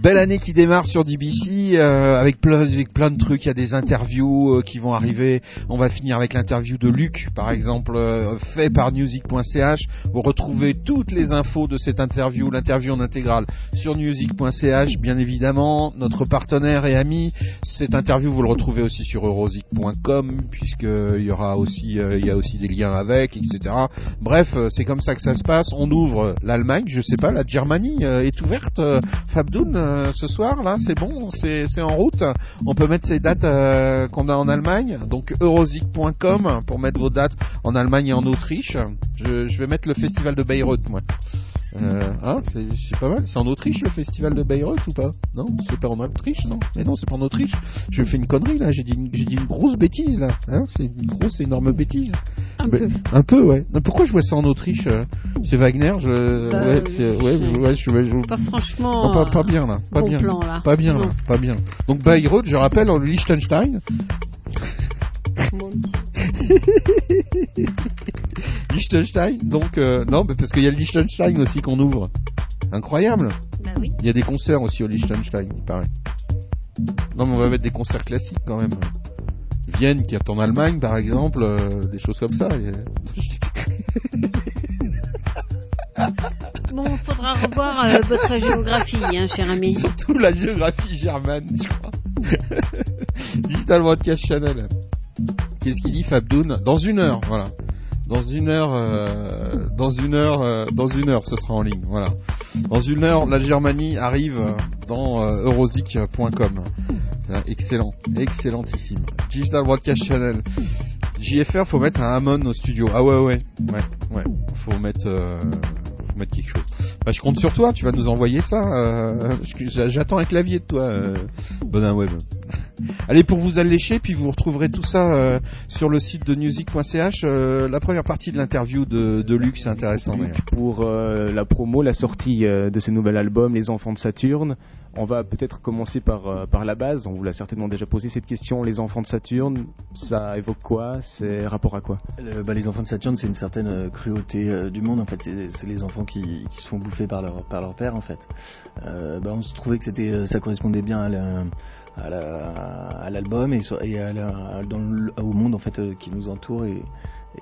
Belle année qui démarre sur DBC euh, avec plein avec plein de trucs. Il y a des interviews euh, qui vont arriver. On va finir avec l'interview de Luc, par exemple, euh, fait par Music.ch. Vous retrouvez toutes les infos de cette interview, l'interview en intégrale sur Music.ch, bien évidemment. Notre partenaire et ami. Cette interview, vous le retrouvez aussi sur Eurosic.com, puisque il y aura euh, il y a aussi des liens avec, etc. Bref, euh, c'est comme ça que ça se passe. On ouvre l'Allemagne, je sais pas, la Germanie euh, est ouverte. euh, Fabdoun, euh, ce soir, là, c'est bon, c'est en route. On peut mettre ces dates euh, qu'on a en Allemagne. Donc eurosic.com pour mettre vos dates en Allemagne et en Autriche. Je, je vais mettre le festival de Bayreuth, moi. Euh, hein, c'est pas mal. C'est en Autriche le festival de Bayreuth ou pas? Non, c'est pas en Autriche, non. Mais non, c'est pas en Autriche. Je fais une connerie là. J'ai dit, une- j'ai dit une grosse bêtise là. Hein c'est une grosse, énorme bêtise. Un Mais- peu. Un peu, ouais. Pourquoi je vois ça en Autriche euh, C'est Wagner. Je, Bah, ouais, ouais, je- ouais, je, je- Pas franchement. non, pas, pas bien là, pas bon bien, plan, là. pas bien, là, pas bien. Donc Bayreuth, je rappelle, en Liechtenstein. Bon. Liechtenstein, donc euh, non, parce qu'il y a le Liechtenstein aussi qu'on ouvre. Incroyable. Bah oui. Il y a des concerts aussi au Liechtenstein, il paraît. Non, mais on va mettre des concerts classiques quand même. Vienne qui est en Allemagne, par exemple, euh, des choses comme ça. Bon, faudra revoir euh, votre géographie, hein, cher ami. Surtout la géographie germane, je crois. Digital Broadcast Channel. Qu'est-ce qu'il dit Fabdoun Dans une heure, voilà. Dans une heure, euh, dans une heure, euh, dans une heure, ce sera en ligne, voilà. Dans une heure, la Germanie arrive dans euh, eurosic.com. Excellent, excellentissime. Digital Broadcast Channel. JFR, faut mettre un Hammond au studio. Ah ouais, ouais, ouais, ouais. Faut mettre, euh, mettre quelque chose. Bah, je compte sur toi. Tu vas nous envoyer ça. euh, J'attends un clavier de toi, euh, Bonin Web. Allez, pour vous allécher, puis vous retrouverez tout ça euh, sur le site de music.ch. Euh, la première partie de l'interview de, de Luc, c'est intéressant. Luc, pour euh, la promo, la sortie euh, de ce nouvel album, Les Enfants de Saturne. On va peut-être commencer par, euh, par la base. On vous l'a certainement déjà posé cette question. Les Enfants de Saturne, ça évoque quoi? C'est rapport à quoi? Le- bah, les enfants de Saturne, c'est une certaine euh, cruauté euh, du monde. En fait, c'est les enfants qui, qui se font bouffer par leur par leur père. En fait, Euh, bah, on se trouvait que c'était euh, ça correspondait bien à la- à la- à l'album et, au monde en fait euh, qui nous entoure et,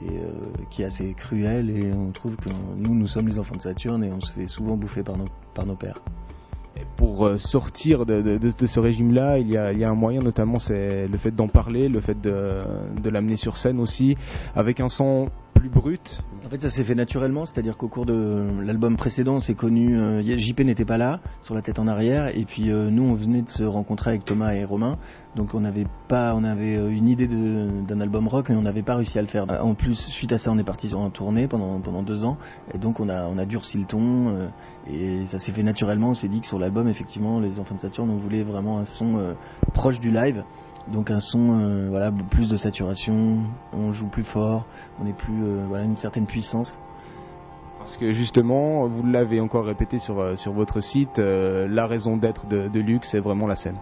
euh, qui est assez cruel. Et on trouve que nous, nous sommes les enfants de Saturne et on se fait souvent bouffer par nos par nos pères. Pour euh, sortir de, ce régime-là, il y, a, il y a un moyen, notamment, c'est le fait d'en parler, le fait de l'amener sur scène aussi, avec un son plus brut. En fait, ça s'est fait naturellement, c'est-à-dire qu'au cours de l'album précédent, c'est connu. euh, JP n'était pas là, sur la tête en arrière, et puis euh, nous, on venait de se rencontrer avec Thomas et Romain, donc on n'avait pas, on avait euh, une idée d'un album rock, mais on n'avait pas réussi à le faire. En plus, suite à ça, on est parti en tournée pendant pendant deux ans, et donc on a durci le ton, euh, et ça s'est fait naturellement. On s'est dit que sur l'album, effectivement, les Enfants de Saturne, on voulait vraiment un son euh, proche du live. Donc un son, euh, voilà, plus de saturation, on joue plus fort, on est plus, euh, voilà, une certaine puissance. Parce que justement, vous l'avez encore répété sur, euh, sur votre site, euh, la raison d'être de, de Luc, c'est vraiment la scène.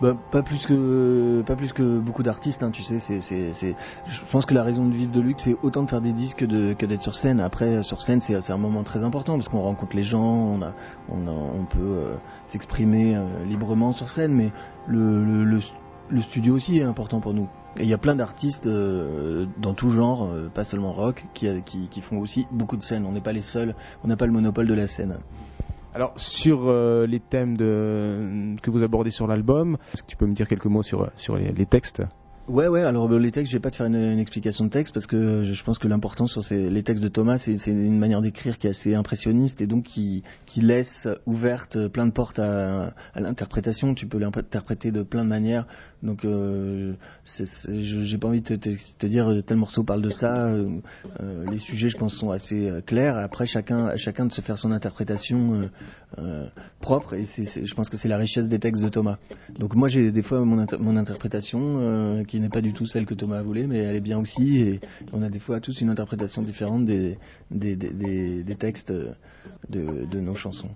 Bah, pas plus que pas plus que beaucoup d'artistes, hein, tu sais. C'est, c'est, c'est, je pense que la raison de vivre de Luc, c'est autant de faire des disques que, de, que d'être sur scène. Après, sur scène, c'est, c'est un moment très important parce qu'on rencontre les gens, on a, on, a, on peut euh, s'exprimer euh, librement sur scène, mais le, le, le, le studio aussi est important pour nous. Et il y a plein d'artistes euh, dans tout genre, euh, pas seulement rock, qui, a- qui, qui font aussi beaucoup de scènes. On n'est pas les seuls, on n'a pas le monopole de la scène. Alors, sur euh, les thèmes de, que vous abordez sur l'album, est-ce que tu peux me dire quelques mots sur, sur les textes? Ouais, ouais, alors euh, les textes, je vais pas te faire une, explication de texte parce que je, je pense que l'important sur ces, les textes de Thomas, c'est une manière d'écrire qui est assez impressionniste et donc qui, qui laisse ouverte plein de portes à, l'interprétation. Tu peux l'interpréter de plein de manières. Donc, euh, j'ai pas envie de te, dire euh, tel morceau parle de ça. euh, euh, les sujets, je pense, sont assez euh, clairs. Après, chacun, chacun de se faire son interprétation euh, euh, propre et je pense que c'est la richesse des textes de Thomas. Donc moi, j'ai des fois mon, mon interprétation euh, n'est pas du tout celle que Thomas voulait, mais elle est bien aussi. Et on a des fois tous une interprétation différente des, des, des, des- des textes de, de nos chansons.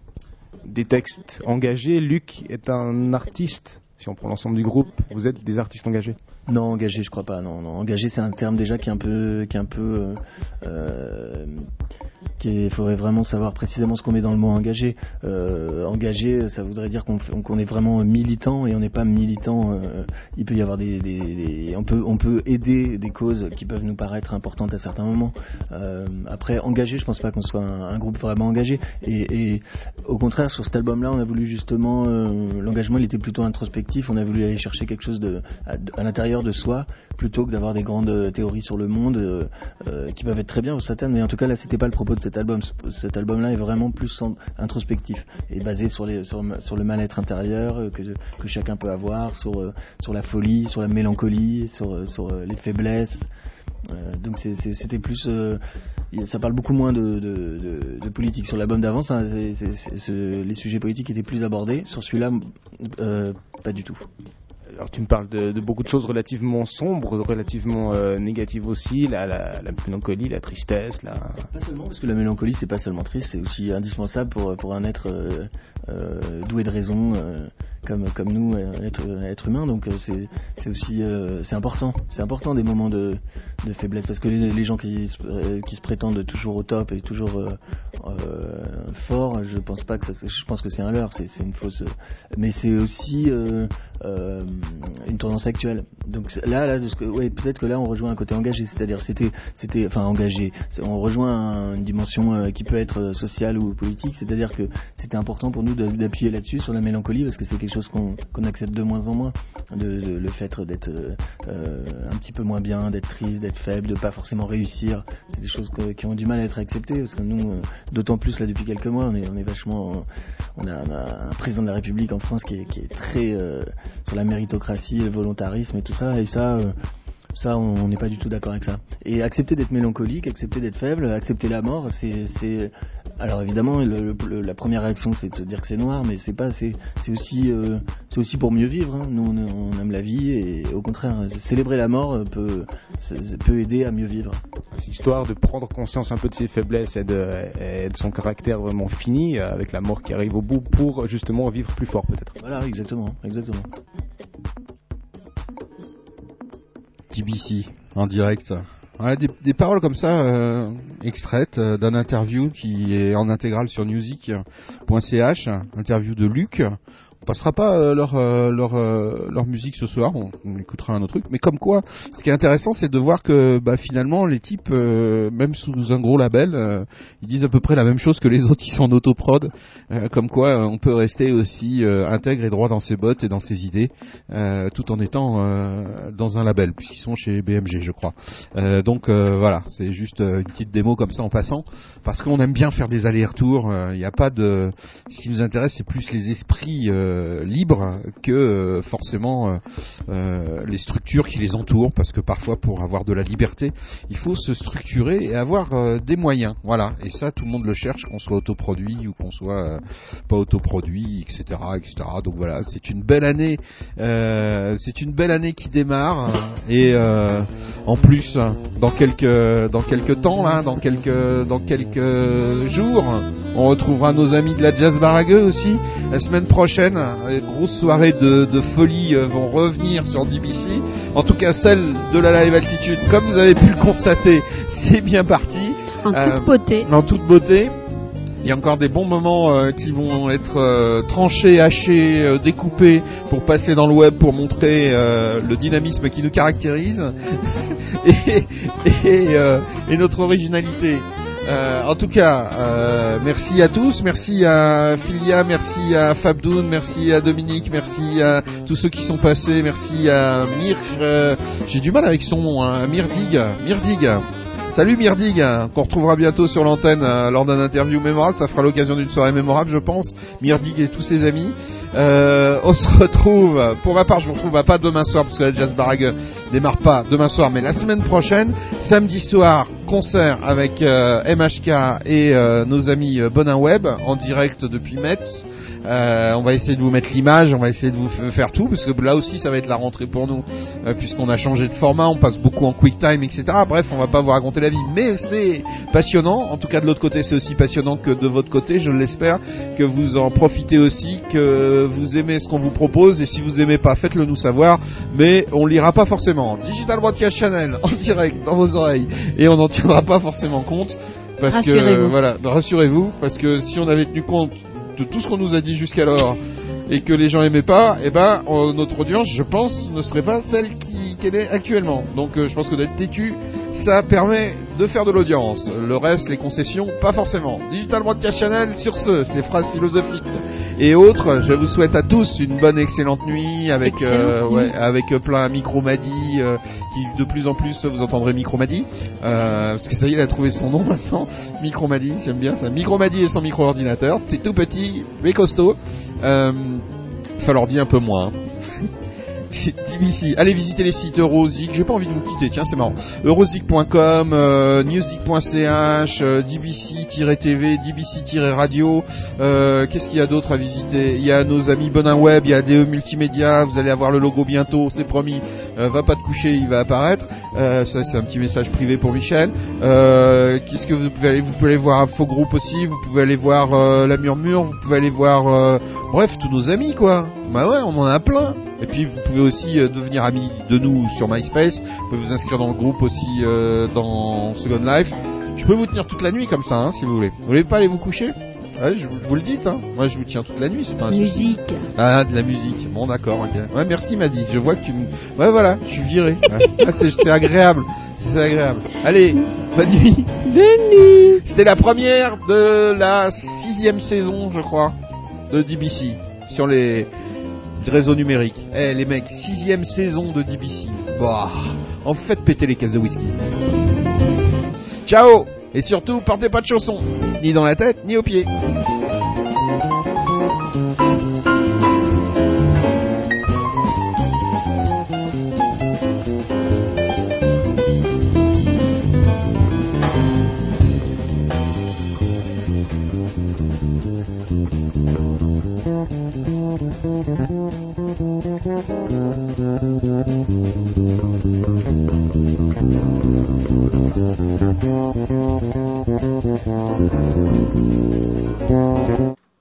des textes engagés. Luc est un artiste. Si on prend l'ensemble du groupe, vous êtes des artistes engagés. Non, engagé, je crois pas. Non, engagé, c'est un terme déjà qui est un peu, euh, euh, qui est- faudrait vraiment savoir précisément ce qu'on met dans le mot engagé. Euh, engagé, ça voudrait dire qu'on est vraiment militant et on n'est pas militant. il peut y avoir des, on peut, on peut aider des causes qui peuvent nous paraître importantes à certains moments. Après, engagé, je pense pas qu'on soit un, groupe vraiment engagé. Et, au contraire, sur cet album-là, on a voulu justement, l'engagement, il était plutôt introspectif. On a voulu aller chercher quelque chose à, l'intérieur de soi, plutôt que d'avoir des grandes euh, théories sur le monde euh, euh, qui peuvent être très bien au Satan. Mais en tout cas, là, c'était pas le propos de cet album. Ce- Cet album-là est vraiment plus introspectif et basé sur, le mal-être intérieur que, chacun peut avoir, sur, la folie, sur la mélancolie, sur, les faiblesses. Donc c'était plus, ça parle beaucoup moins de, de, de- de politique sur l'album d'avant. c'est- les sujets politiques étaient plus abordés. Sur celui-là, euh, pas du tout. Alors tu me parles de, de beaucoup de choses relativement sombres, relativement euh, négatives aussi, la, la, la mélancolie, la tristesse, la... Pas seulement parce que la mélancolie c'est pas seulement triste, c'est aussi indispensable pour pour un être euh, euh, doué de raison comme comme nous euh, être être humain. Donc euh, c'est aussi euh, c'est important, c'est important des moments de de faiblesse parce que les, gens qui qui se prétendent toujours au top et toujours euh, forts, je pense pas que ça, je pense que c'est un leurre, c'est une fausse. Mais c'est aussi une tendance actuelle. Donc là, là, ouais, peut-être que là, on rejoint un côté engagé, c'est-à-dire c'était, c'était, enfin engagé. On rejoint un- une dimension qui peut être sociale ou politique, c'est-à-dire que c'était important pour nous d'appuyer là-dessus sur la mélancolie parce que c'est quelque chose qu'on accepte de moins en moins, le fait d'être euh, euh, un petit peu moins bien, d'être triste, d'être faible, de pas forcément réussir. C'est des choses qui ont du mal à être acceptées parce que nous, euh, d'autant plus là depuis quelques mois, on est, vachement, on a, un président de la République en France qui est, très sur la méritocratie, le volontarisme et tout ça, et ça, ça, on n'est pas du tout d'accord avec ça. Et accepter d'être mélancolique, accepter d'être faible, accepter la mort, c'est, alors évidemment, le- le- la première réaction, c'est de se dire que c'est noir, mais c'est pas, c'est, c'est aussi, euh, c'est aussi pour mieux vivre. hein. Nous, on, on aime la vie, et au contraire, célébrer la mort peut, ça- ça peut aider à mieux vivre. histoire de prendre conscience un peu de ses faiblesses et de, et de son caractère vraiment fini, euh, avec la mort qui arrive au bout, pour justement vivre plus fort peut-être. Voilà, exactement, exactement. TBC en direct. Voilà, des, paroles comme ça, euh, extraites euh, d'un interview qui est en intégrale sur music.ch, interview de Luc. On passera pas euh, leur, euh, leur, euh, leur musique ce soir, on, écoutera un autre truc. Mais comme quoi, ce qui est intéressant, c'est de voir que bah, finalement, les types, euh, même sous un gros label, euh, ils disent à peu près la même chose que les autres qui sont en autoprod. Euh, comme quoi, on peut rester aussi intègre et droit dans ses bottes et dans ses idées, tout en étant dans un label, puisqu'ils sont chez BMG, je crois. Donc voilà, c'est juste une petite démo comme ça en passant, parce qu'on aime bien faire des allers-retours. Il n'y a pas de, ce qui nous intéresse, c'est plus les esprits euh, libres que euh, forcément euh, euh, les structures qui les entourent, parce que parfois pour avoir de la liberté, il faut se structurer et avoir euh, des moyens. Voilà, et ça tout le monde le cherche, qu'on soit autoproduit ou qu'on soit euh, pas autoproduit, etc., etc. Donc voilà, c'est une belle année, euh, c'est une belle année qui démarre et euh, en plus dans quelques dans quelques temps là, dans quelques dans quelques jours, on retrouvera nos amis de la Jazz Baragueux aussi la semaine prochaine. Les grosses soirées de, de folie euh, vont revenir sur DBC. En tout cas, celle de la Live Altitude, comme vous avez pu le constater, c'est bien parti. En Euh, toute beauté. En toute beauté. Il y a encore des bons moments euh, qui vont être euh, tranchés, hachés, euh, découpés pour passer dans le web pour montrer le dynamisme qui nous caractérise et, et, et notre originalité. Euh, en tout cas, euh, merci à tous, merci à Filia, merci à Fabdoun, merci à Dominique, merci à tous ceux qui sont passés, merci à Mir, euh, j'ai du mal avec son nom, hein, Mirdig, Mirdig. Salut Mirdig, qu'on retrouvera bientôt sur l'antenne lors d'un interview mémorable. Ça fera l'occasion d'une soirée mémorable, je pense. Mirdig et tous ses amis. Euh, on se retrouve. Pour ma part, je vous retrouve pas demain soir parce que la Jazz Barague démarre pas demain soir, mais la semaine prochaine, samedi soir, concert avec euh, MHK et euh, nos amis euh, Bonin Web en direct depuis Metz. Euh, on va essayer de vous mettre l'image, on va essayer de vous faire tout, parce que là aussi ça va être la rentrée pour nous, puisqu'on a changé de format, on passe beaucoup en quick time, etc. Bref, on va pas vous raconter la vie, mais c'est passionnant. En tout cas de l'autre côté, c'est aussi passionnant que de votre côté, je l'espère, que vous en profitez aussi, que vous aimez ce qu'on vous propose, et si vous aimez pas, faites-le nous savoir, mais on lira pas forcément. Digital Broadcast Channel en direct dans vos oreilles, et on n'en tiendra pas forcément compte. Parce que voilà, bah, rassurez-vous, parce que si on avait tenu compte de tout ce qu'on nous a dit jusqu'alors et que les gens aimaient pas, eh ben euh, notre audience, je pense, ne serait pas celle qui qu'elle est actuellement. Donc euh, je pense que d'être têtu, ça permet de faire de l'audience. Le reste, les concessions, pas forcément. Digital Broadcast Channel, sur ce, ces phrases philosophiques et autres, je vous souhaite à tous une bonne excellente nuit avec euh, Excellente ouais, nuit. avec euh, plein micromadi euh, qui de plus en plus vous entendrez micromadi euh, parce que ça y est, il a trouvé son nom maintenant. Micromadi, j'aime bien ça. Micromadi et son micro-ordinateur, c'est tout petit mais costaud. Ça leur dit un peu moins. DBC. Allez visiter les sites Eurosic. J'ai pas envie de vous quitter, tiens, c'est marrant. Eurosic.com, euh, music.ch, euh, DBC-TV, DBC-radio. Euh, Qu'est-ce qu'il y a d'autre à visiter? Il y a nos amis Bonin Web, il y a DE Multimédia. Vous allez avoir le logo bientôt, c'est promis. Euh, va pas te coucher, il va apparaître. Euh, ça, c'est un petit message privé pour Michel. Qu'est-ce que vous pouvez aller Vous pouvez aller voir Group aussi. Vous pouvez aller voir La Murmure. Vous pouvez aller voir, bref, tous nos amis, quoi. Bah ouais, on en a plein. Et puis vous pouvez aussi euh, devenir ami de nous sur MySpace. Vous pouvez vous inscrire dans le groupe aussi euh, dans Second Life. Je peux vous tenir toute la nuit comme ça, hein, si vous voulez. Vous voulez pas aller vous coucher? Ouais, je, vous- je vous le dites, hein. Moi, je vous tiens toute la nuit, c'est pas un souci. Musique. Ah, de la musique. Bon, d'accord. ok. Ouais, merci, Maddy. Je vois que tu me. Ouais, voilà, je suis viré. Ouais. Ah, c'est c'est agréable. C'est agréable. Allez, bonne nuit. Bonne nuit. C'était la première de la sixième saison, je crois, de DBC sur les réseaux numériques. Eh, les mecs, sixième saison de DBC. Bah, en fait, péter les caisses de whisky. Ciao Et surtout, portez pas de chaussons, ni dans la tête, ni aux pieds. Mm-hmm.